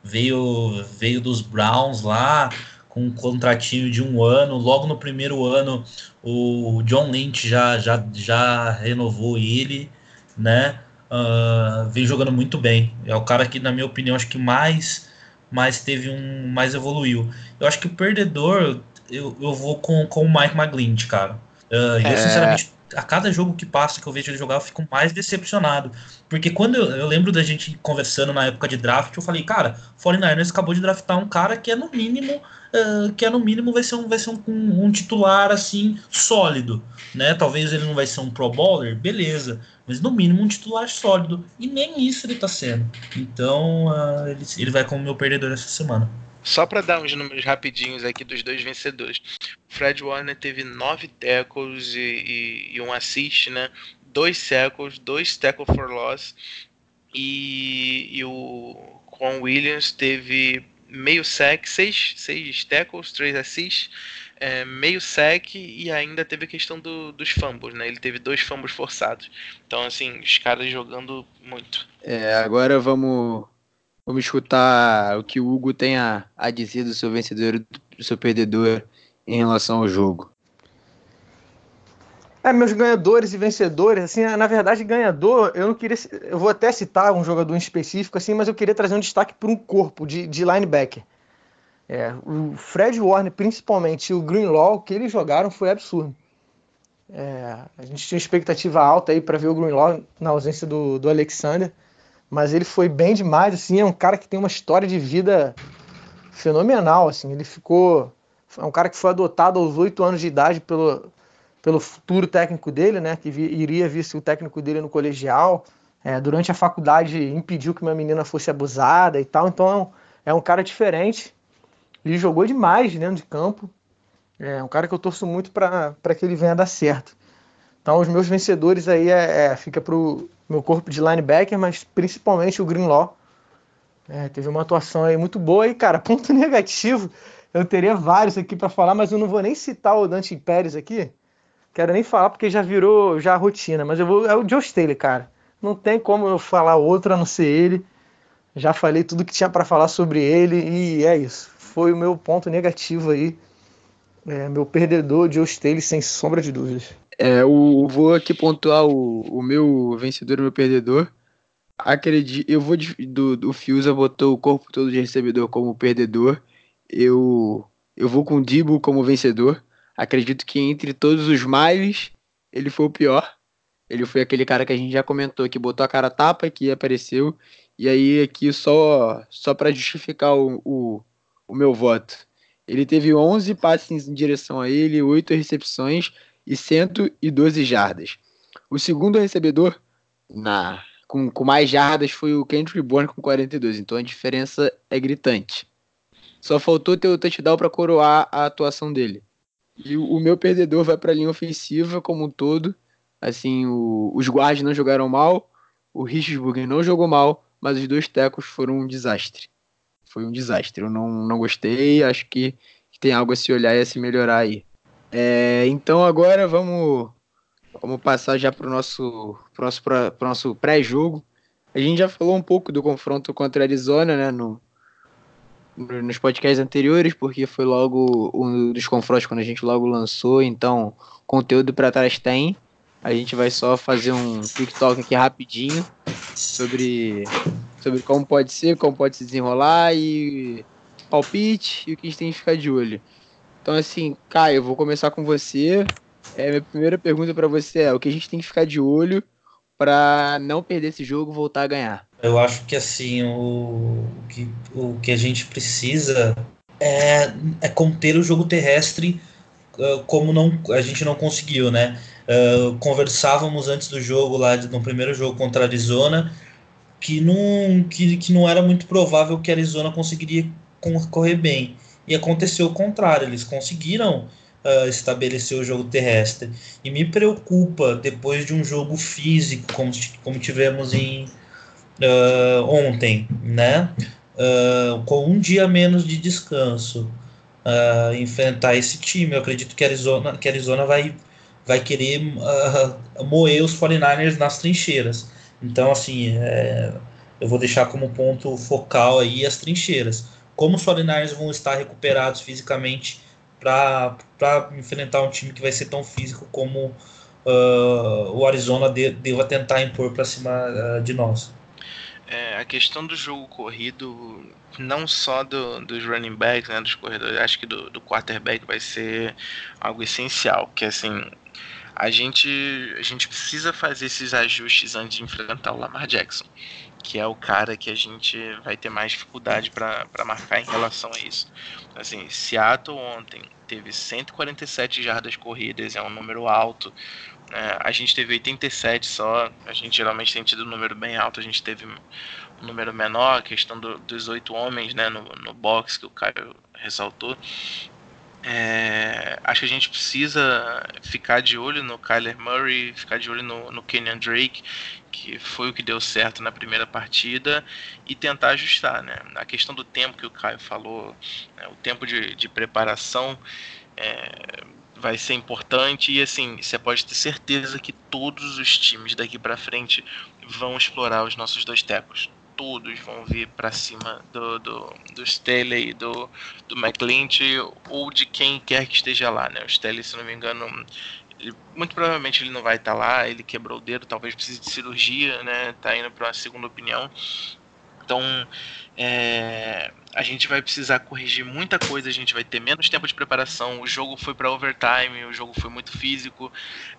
Veio, veio dos Browns lá, com um contratinho de um ano. Logo no primeiro ano, o John Lynch já, já, já renovou ele né? Uh, vem jogando muito bem. É o cara que, na minha opinião, acho que mais, mais teve um. mais evoluiu. Eu acho que o perdedor, eu, eu vou com, com o Mike McGlinch, cara. Uh, é... Eu, sinceramente, a cada jogo que passa que eu vejo ele jogar, eu fico mais decepcionado. Porque quando eu, eu, lembro da gente conversando na época de draft, eu falei, cara, 49ers acabou de draftar um cara que é no mínimo, uh, que é no mínimo vai ser um, vai ser um, um, um, titular assim sólido, né? Talvez ele não vai ser um pro bowler, beleza, mas no mínimo um titular sólido. E nem isso ele tá sendo. Então uh, ele, ele vai como meu perdedor essa semana. Só para dar uns números rapidinhos aqui dos dois vencedores. Fred Warner teve nove tackles e, e, e um assist, né? Dois tackles, dois tackles for loss. E, e o Quan Williams teve meio sack, seis, seis tackles, três assists, é, meio sack e ainda teve a questão do, dos fumbles, né? Ele teve dois fumbles forçados. Então, assim, os caras jogando muito. É, agora vamos Vamos escutar o que o Hugo tem a, a dizer do seu vencedor e do seu perdedor em relação ao jogo. É, meus ganhadores e vencedores, assim, na verdade, ganhador, eu não queria. Eu vou até citar um jogador em específico, assim, mas eu queria trazer um destaque para um corpo de, de linebacker. É, o Fred Warner, principalmente, e o Greenlaw, que eles jogaram foi absurdo. É, a gente tinha expectativa alta aí para ver o Greenlaw na ausência do, do Alexander mas ele foi bem demais, assim, é um cara que tem uma história de vida fenomenal, assim, ele ficou, é um cara que foi adotado aos oito anos de idade pelo, pelo futuro técnico dele, né, que vi, iria vir ser o técnico dele no colegial, é, durante a faculdade impediu que uma menina fosse abusada e tal, então é um, é um cara diferente, ele jogou demais dentro de campo, é um cara que eu torço muito para que ele venha dar certo. Então os meus vencedores aí é, é fica pro meu corpo de linebacker, mas principalmente o Greenlaw. É, teve uma atuação aí muito boa e, cara, ponto negativo. Eu teria vários aqui para falar, mas eu não vou nem citar o Dante Pérez aqui. Quero nem falar porque já virou já rotina, mas eu vou é o Joe Staley, cara. Não tem como eu falar outro a não ser ele. Já falei tudo que tinha para falar sobre ele e é isso. Foi o meu ponto negativo aí. É, meu perdedor, Joe Staley, sem sombra de dúvidas. É, o, vou aqui pontuar o, o meu vencedor e o meu perdedor. Acredito, eu vou do, do Fiusa botou o corpo todo de recebedor como perdedor. Eu eu vou com o Dibo como vencedor. Acredito que entre todos os males, ele foi o pior. Ele foi aquele cara que a gente já comentou que botou a cara tapa que apareceu. E aí aqui só só para justificar o, o, o meu voto. Ele teve 11 passes em direção a ele, 8 recepções e 112 jardas. O segundo recebedor na com, com mais jardas foi o Kendrick Bourne com 42, então a diferença é gritante. Só faltou ter o touchdown para coroar a atuação dele. E o, o meu perdedor vai para a linha ofensiva como um todo. Assim, o, os guards não jogaram mal, o Richburg não jogou mal, mas os dois tecos foram um desastre. Foi um desastre. Eu não, não gostei, acho que tem algo a se olhar e a se melhorar aí. É, então agora vamos, vamos passar já para o nosso, nosso, nosso pré-jogo. A gente já falou um pouco do confronto contra a Arizona, né, no, nos podcasts anteriores, porque foi logo um dos confrontos quando a gente logo lançou, então conteúdo para trás tem. A gente vai só fazer um TikTok aqui rapidinho sobre, sobre como pode ser, como pode se desenrolar e palpite e o que a gente tem que ficar de olho. Então, assim, Caio, eu vou começar com você. É, minha primeira pergunta para você é: o que a gente tem que ficar de olho para não perder esse jogo e voltar a ganhar? Eu acho que, assim, o, que, o que a gente precisa é, é conter o jogo terrestre uh, como não, a gente não conseguiu, né? Uh, conversávamos antes do jogo lá, no primeiro jogo contra a Arizona, que não, que, que não era muito provável que a Arizona conseguiria correr bem. E aconteceu o contrário, eles conseguiram uh, estabelecer o jogo terrestre. E me preocupa, depois de um jogo físico, como, como tivemos em uh, ontem, né? Uh, com um dia menos de descanso, enfrentar esse time. Eu acredito que Arizona, que Arizona vai, vai querer moer os 49ers nas trincheiras. Então, assim, é, eu vou deixar como ponto focal aí as trincheiras como os 49ers vão estar recuperados fisicamente para enfrentar um time que vai ser tão físico como uh, o Arizona de, deva tentar impor para cima uh, de nós. É, a questão do jogo corrido, não só do, dos running backs, né, dos corredores, acho que do, do quarterback vai ser algo essencial, que assim, a gente, a gente precisa fazer esses ajustes antes de enfrentar o Lamar Jackson que é o cara que a gente vai ter mais dificuldade para marcar em relação a isso. Assim, Seattle ontem teve 147 jardas corridas, é um número alto. É, a gente teve 87 só, a gente geralmente tem tido um número bem alto, a gente teve um número menor, questão do, dos oito homens né, no, no box que o Caio ressaltou. É, acho que a gente precisa ficar de olho no Kyler Murray, ficar de olho no, no Kenyan Drake, que foi o que deu certo na primeira partida, e tentar ajustar. Né? A questão do tempo que o Caio falou, né, o tempo de, de preparação é, vai ser importante, e assim, você pode ter certeza que todos os times daqui para frente vão explorar os nossos dois tecos todos vão vir para cima do, do, do Staley, do, do McClint ou de quem quer que esteja lá, né? O Staley, se não me engano, ele, muito provavelmente ele não vai estar tá lá, ele quebrou o dedo, talvez precise de cirurgia, né? Tá indo para uma segunda opinião. Então, é, a gente vai precisar corrigir muita coisa, a gente vai ter menos tempo de preparação. O jogo foi para overtime, o jogo foi muito físico.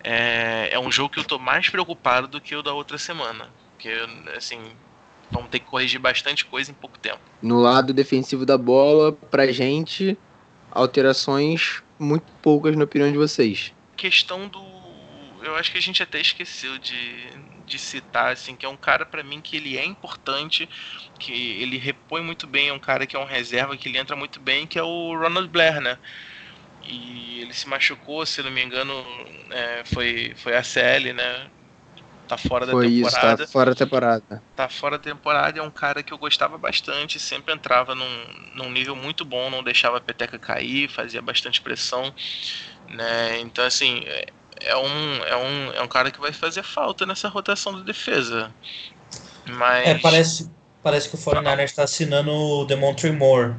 É, é um jogo que eu tô mais preocupado do que o da outra semana. Porque, assim, vamos ter que corrigir bastante coisa em pouco tempo. No lado defensivo da bola, pra gente, alterações muito poucas na opinião de vocês. Questão do. Eu acho que a gente até esqueceu de, de citar, assim, que é um cara para mim que ele é importante, que ele repõe muito bem, é um cara que é um reserva, que ele entra muito bem, que é o Ronald Blair, né? E ele se machucou, se não me engano, é, foi, foi a CL, né? tá fora da Foi isso, temporada. tá fora da temporada. tá fora da temporada, é um cara que eu gostava bastante, sempre entrava num, num nível muito bom, não deixava a peteca cair, fazia bastante pressão, né? Então, assim, é, é um, é, um, é um cara que vai fazer falta nessa rotação de defesa. Mas. É, parece, parece que o 49ers está assinando o Demontre Moore,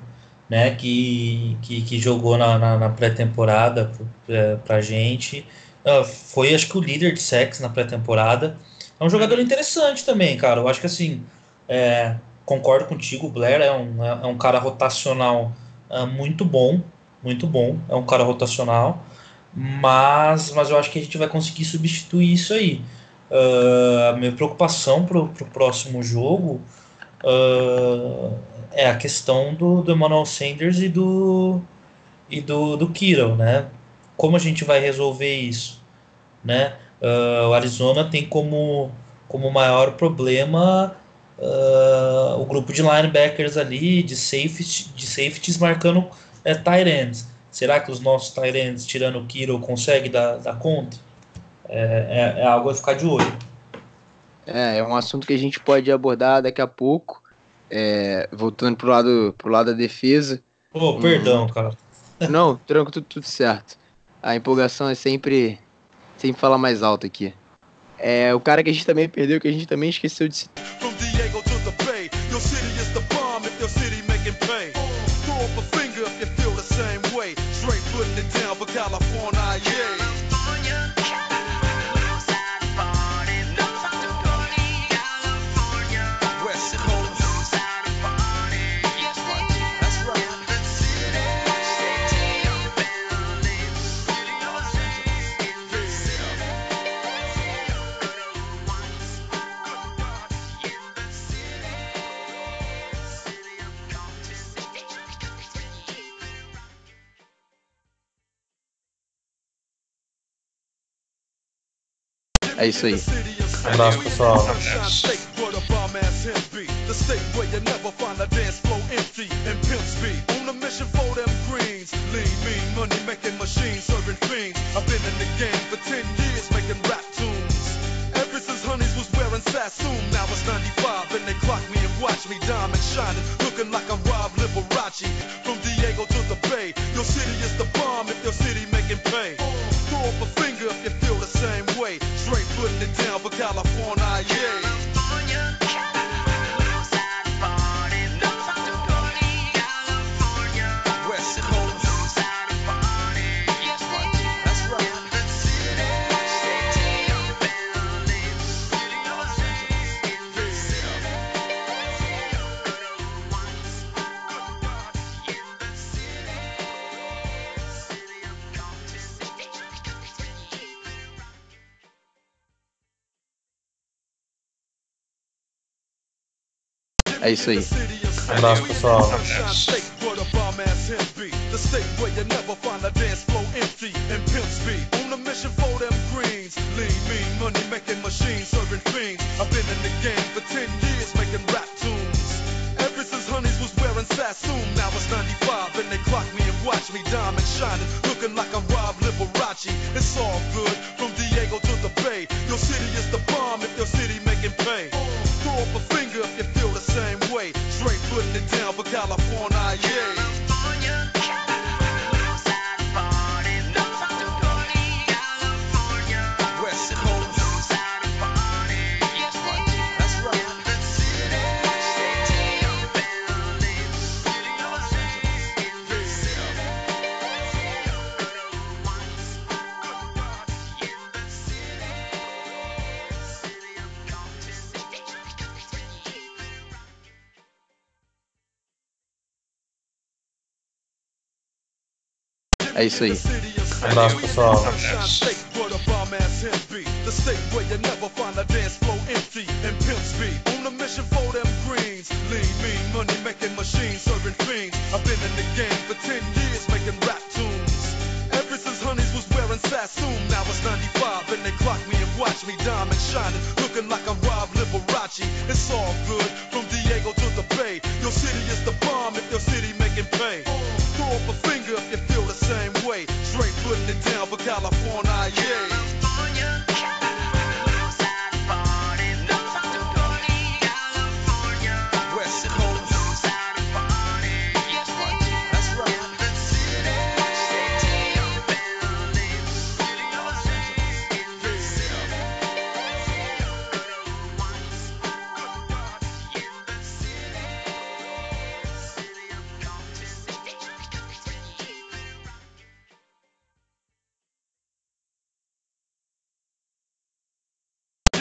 né? Que, que, que jogou na, na, na pré-temporada pra, pra gente. Uh, foi, acho que, o líder de sex na pré-temporada. É um jogador interessante também, cara. Eu acho que, assim, é, concordo contigo, o Blair é um, é, é um cara rotacional uh, muito bom. Muito bom. É um cara rotacional. Mas, mas eu acho que a gente vai conseguir substituir isso aí. Uh, a minha preocupação para o próximo jogo uh, é a questão do, do Emmanuel Sanders e do e do, do Kiro, né? Como a gente vai resolver isso, né? Uh, o Arizona tem como como maior problema o grupo de linebackers ali, de safety, de safeties marcando é, tight ends. Será que os nossos ends, tirando o Kiro, conseguem dar, dar conta? É, é, é, algo a ficar de olho. É, é um assunto que a gente pode abordar daqui a pouco. É, voltando pro lado, pro lado da defesa. Pô, oh, perdão, hum. cara. Não, tranquilo, tudo, tudo certo. A empolgação é sempre, sempre falar mais alto aqui. É, o cara que a gente também perdeu, que a gente também esqueceu de citar. the town. É isso aí. Um abraço. The state where you never find a dance floor empty and pimp speed. On a mission for them greens. Lean, mean, money making machines, serving fiends. I've been in the game for 10 years making rap tunes. Ever since Honeys was wearing Sassoon, now it's 95 and they clock me and watch me diamond shining, looking like a Rob Liberace. From Diego to the Bay, your city is tunes. Ever since Honeys was wearing Sassoon, now it's 95 and they clock me and watch me diamond shining, looking like a Rob Liberace. It's all good from Diego to the Bay. Your city is the bomb if your city making pay. Throw up a finger if you feel the same way. Straight putting it down for California, yeah. É isso aí. Um abraço, pessoal. The state where you never find a dance floor empty and pimp speed. On a mission for them greens. Lean, mean, money making machines, serving fiends. I've been in the game for 10 years making rap tunes. Ever since Honeys was wearing Sassoon, now it's 95 and they clock me and watch me diamond shining, looking like a Rob Liberace. It's all good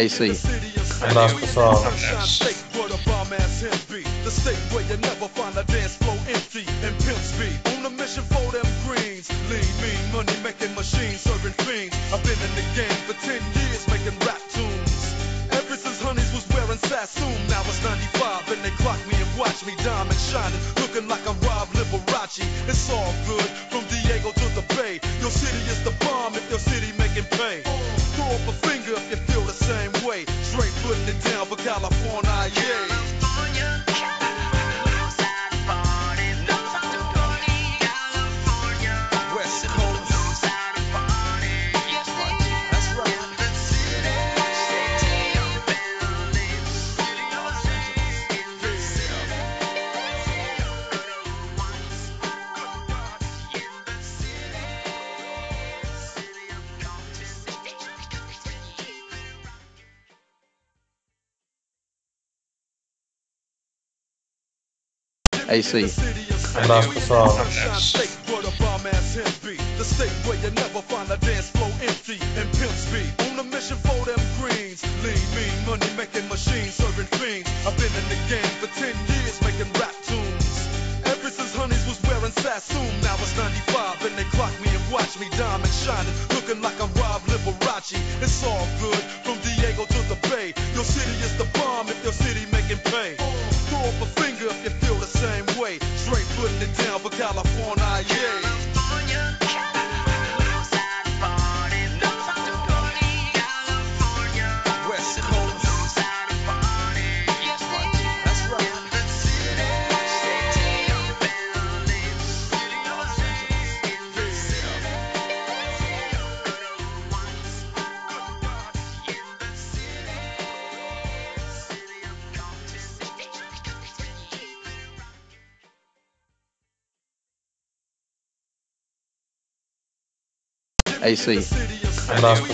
É isso aí. Um abraço, pessoal. The state where you never find a dance floor empty and pimp speed. On a mission for them greens. Lean, mean, money making machines, serving fiends. I've been in the game for 10 years making rap tunes. Ever since Honeys was wearing Sassoon, now it's 95 and they clock me and watch me diamond shining, looking like a Rob Liberace. It's all good É isso aí. Um abraço, pessoal. The state where you never find a dance floor empty and pimp speed. On a mission for them greens. Lean, mean, money making machines, serving fiends. I've been in the game for 10 years making rap tunes. Ever since Honeys was wearing Sassoon, now it's 95 and they clock me and watch me diamond shining, looking like a Rob Liberace. It's all É isso aí. Um abraço.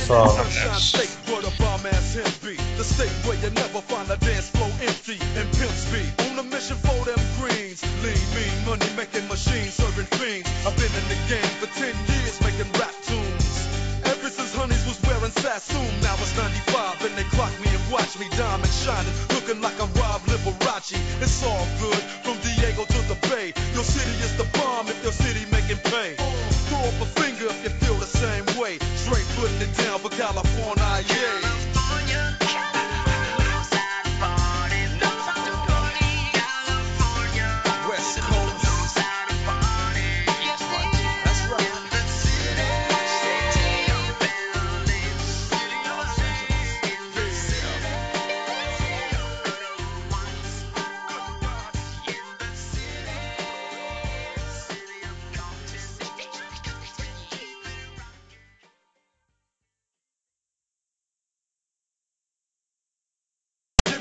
The state where you never find a dance floor empty and pimp speed. On a mission for them greens. Lean, mean, money making machines, serving fiends. I've been in the game for 10 years making rap tunes. Ever since Honeys was wearing Sassoon, now it's 95 and they clock me and watch me diamond shining, looking like a Throw up a finger if you feel the same way. Straight putting it down for California, yeah. West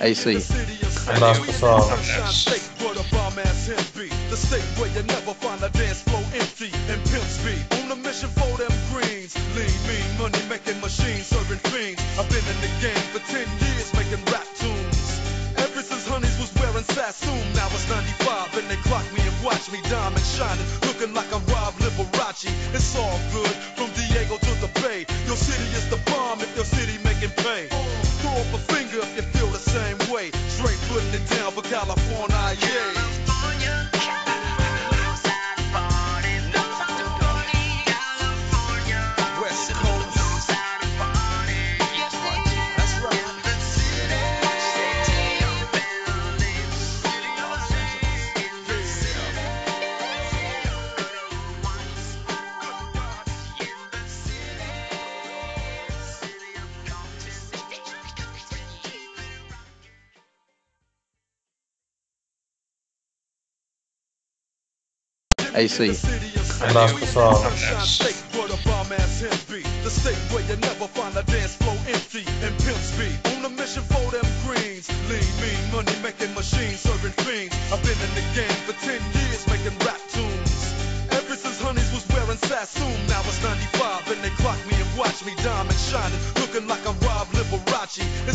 É isso aí. Um abraço, pessoal. The state where you never find a dance floor empty and pimp speed. On a mission for them greens. Lean, mean, money making machines, serving fiends. I've been in the game for 10 years making rap tunes. Ever since Honeys was wearing Sassoon, now it's 95 and they clock me and watch me diamond shining, looking like a Rob Liberace. It's all good É isso aí. Um abraço. The state where you never find a dance floor empty and pimp speed. On a mission for them greens. Lean, mean, money making machines, serving fiends. I've been in the game for 10 years making rap tunes. Ever since Honeys was wearing Sassoon, now it's 95 and they clock me and watch me diamond shining, looking like I'm Rob Liberace. It's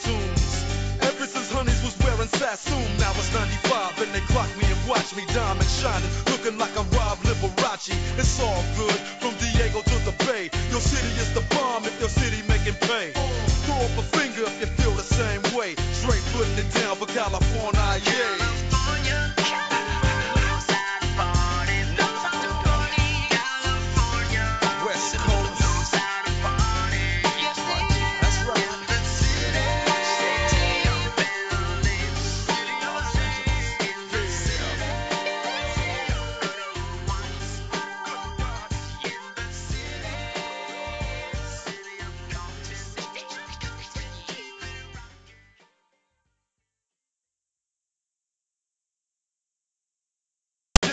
tunes. Ever since Honeys was wearing Sassoon, now it's 95 and they clock me and watch me diamond shining, looking like I'm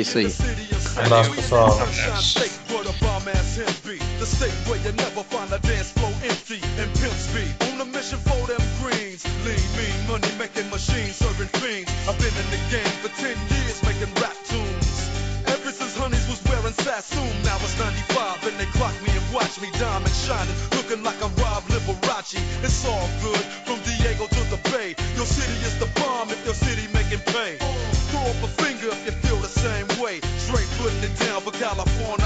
É isso aí. Um abraço. The state where you never find a dance floor empty and pimp speed. On a mission for them greens. Lean, mean, money making machines, serving fiends. I've been in the game for 10 years making rap tunes. Ever since Honeys was wearing Sassoon, now it's 95 and they clock me and watch me diamond shining, looking like I'm California.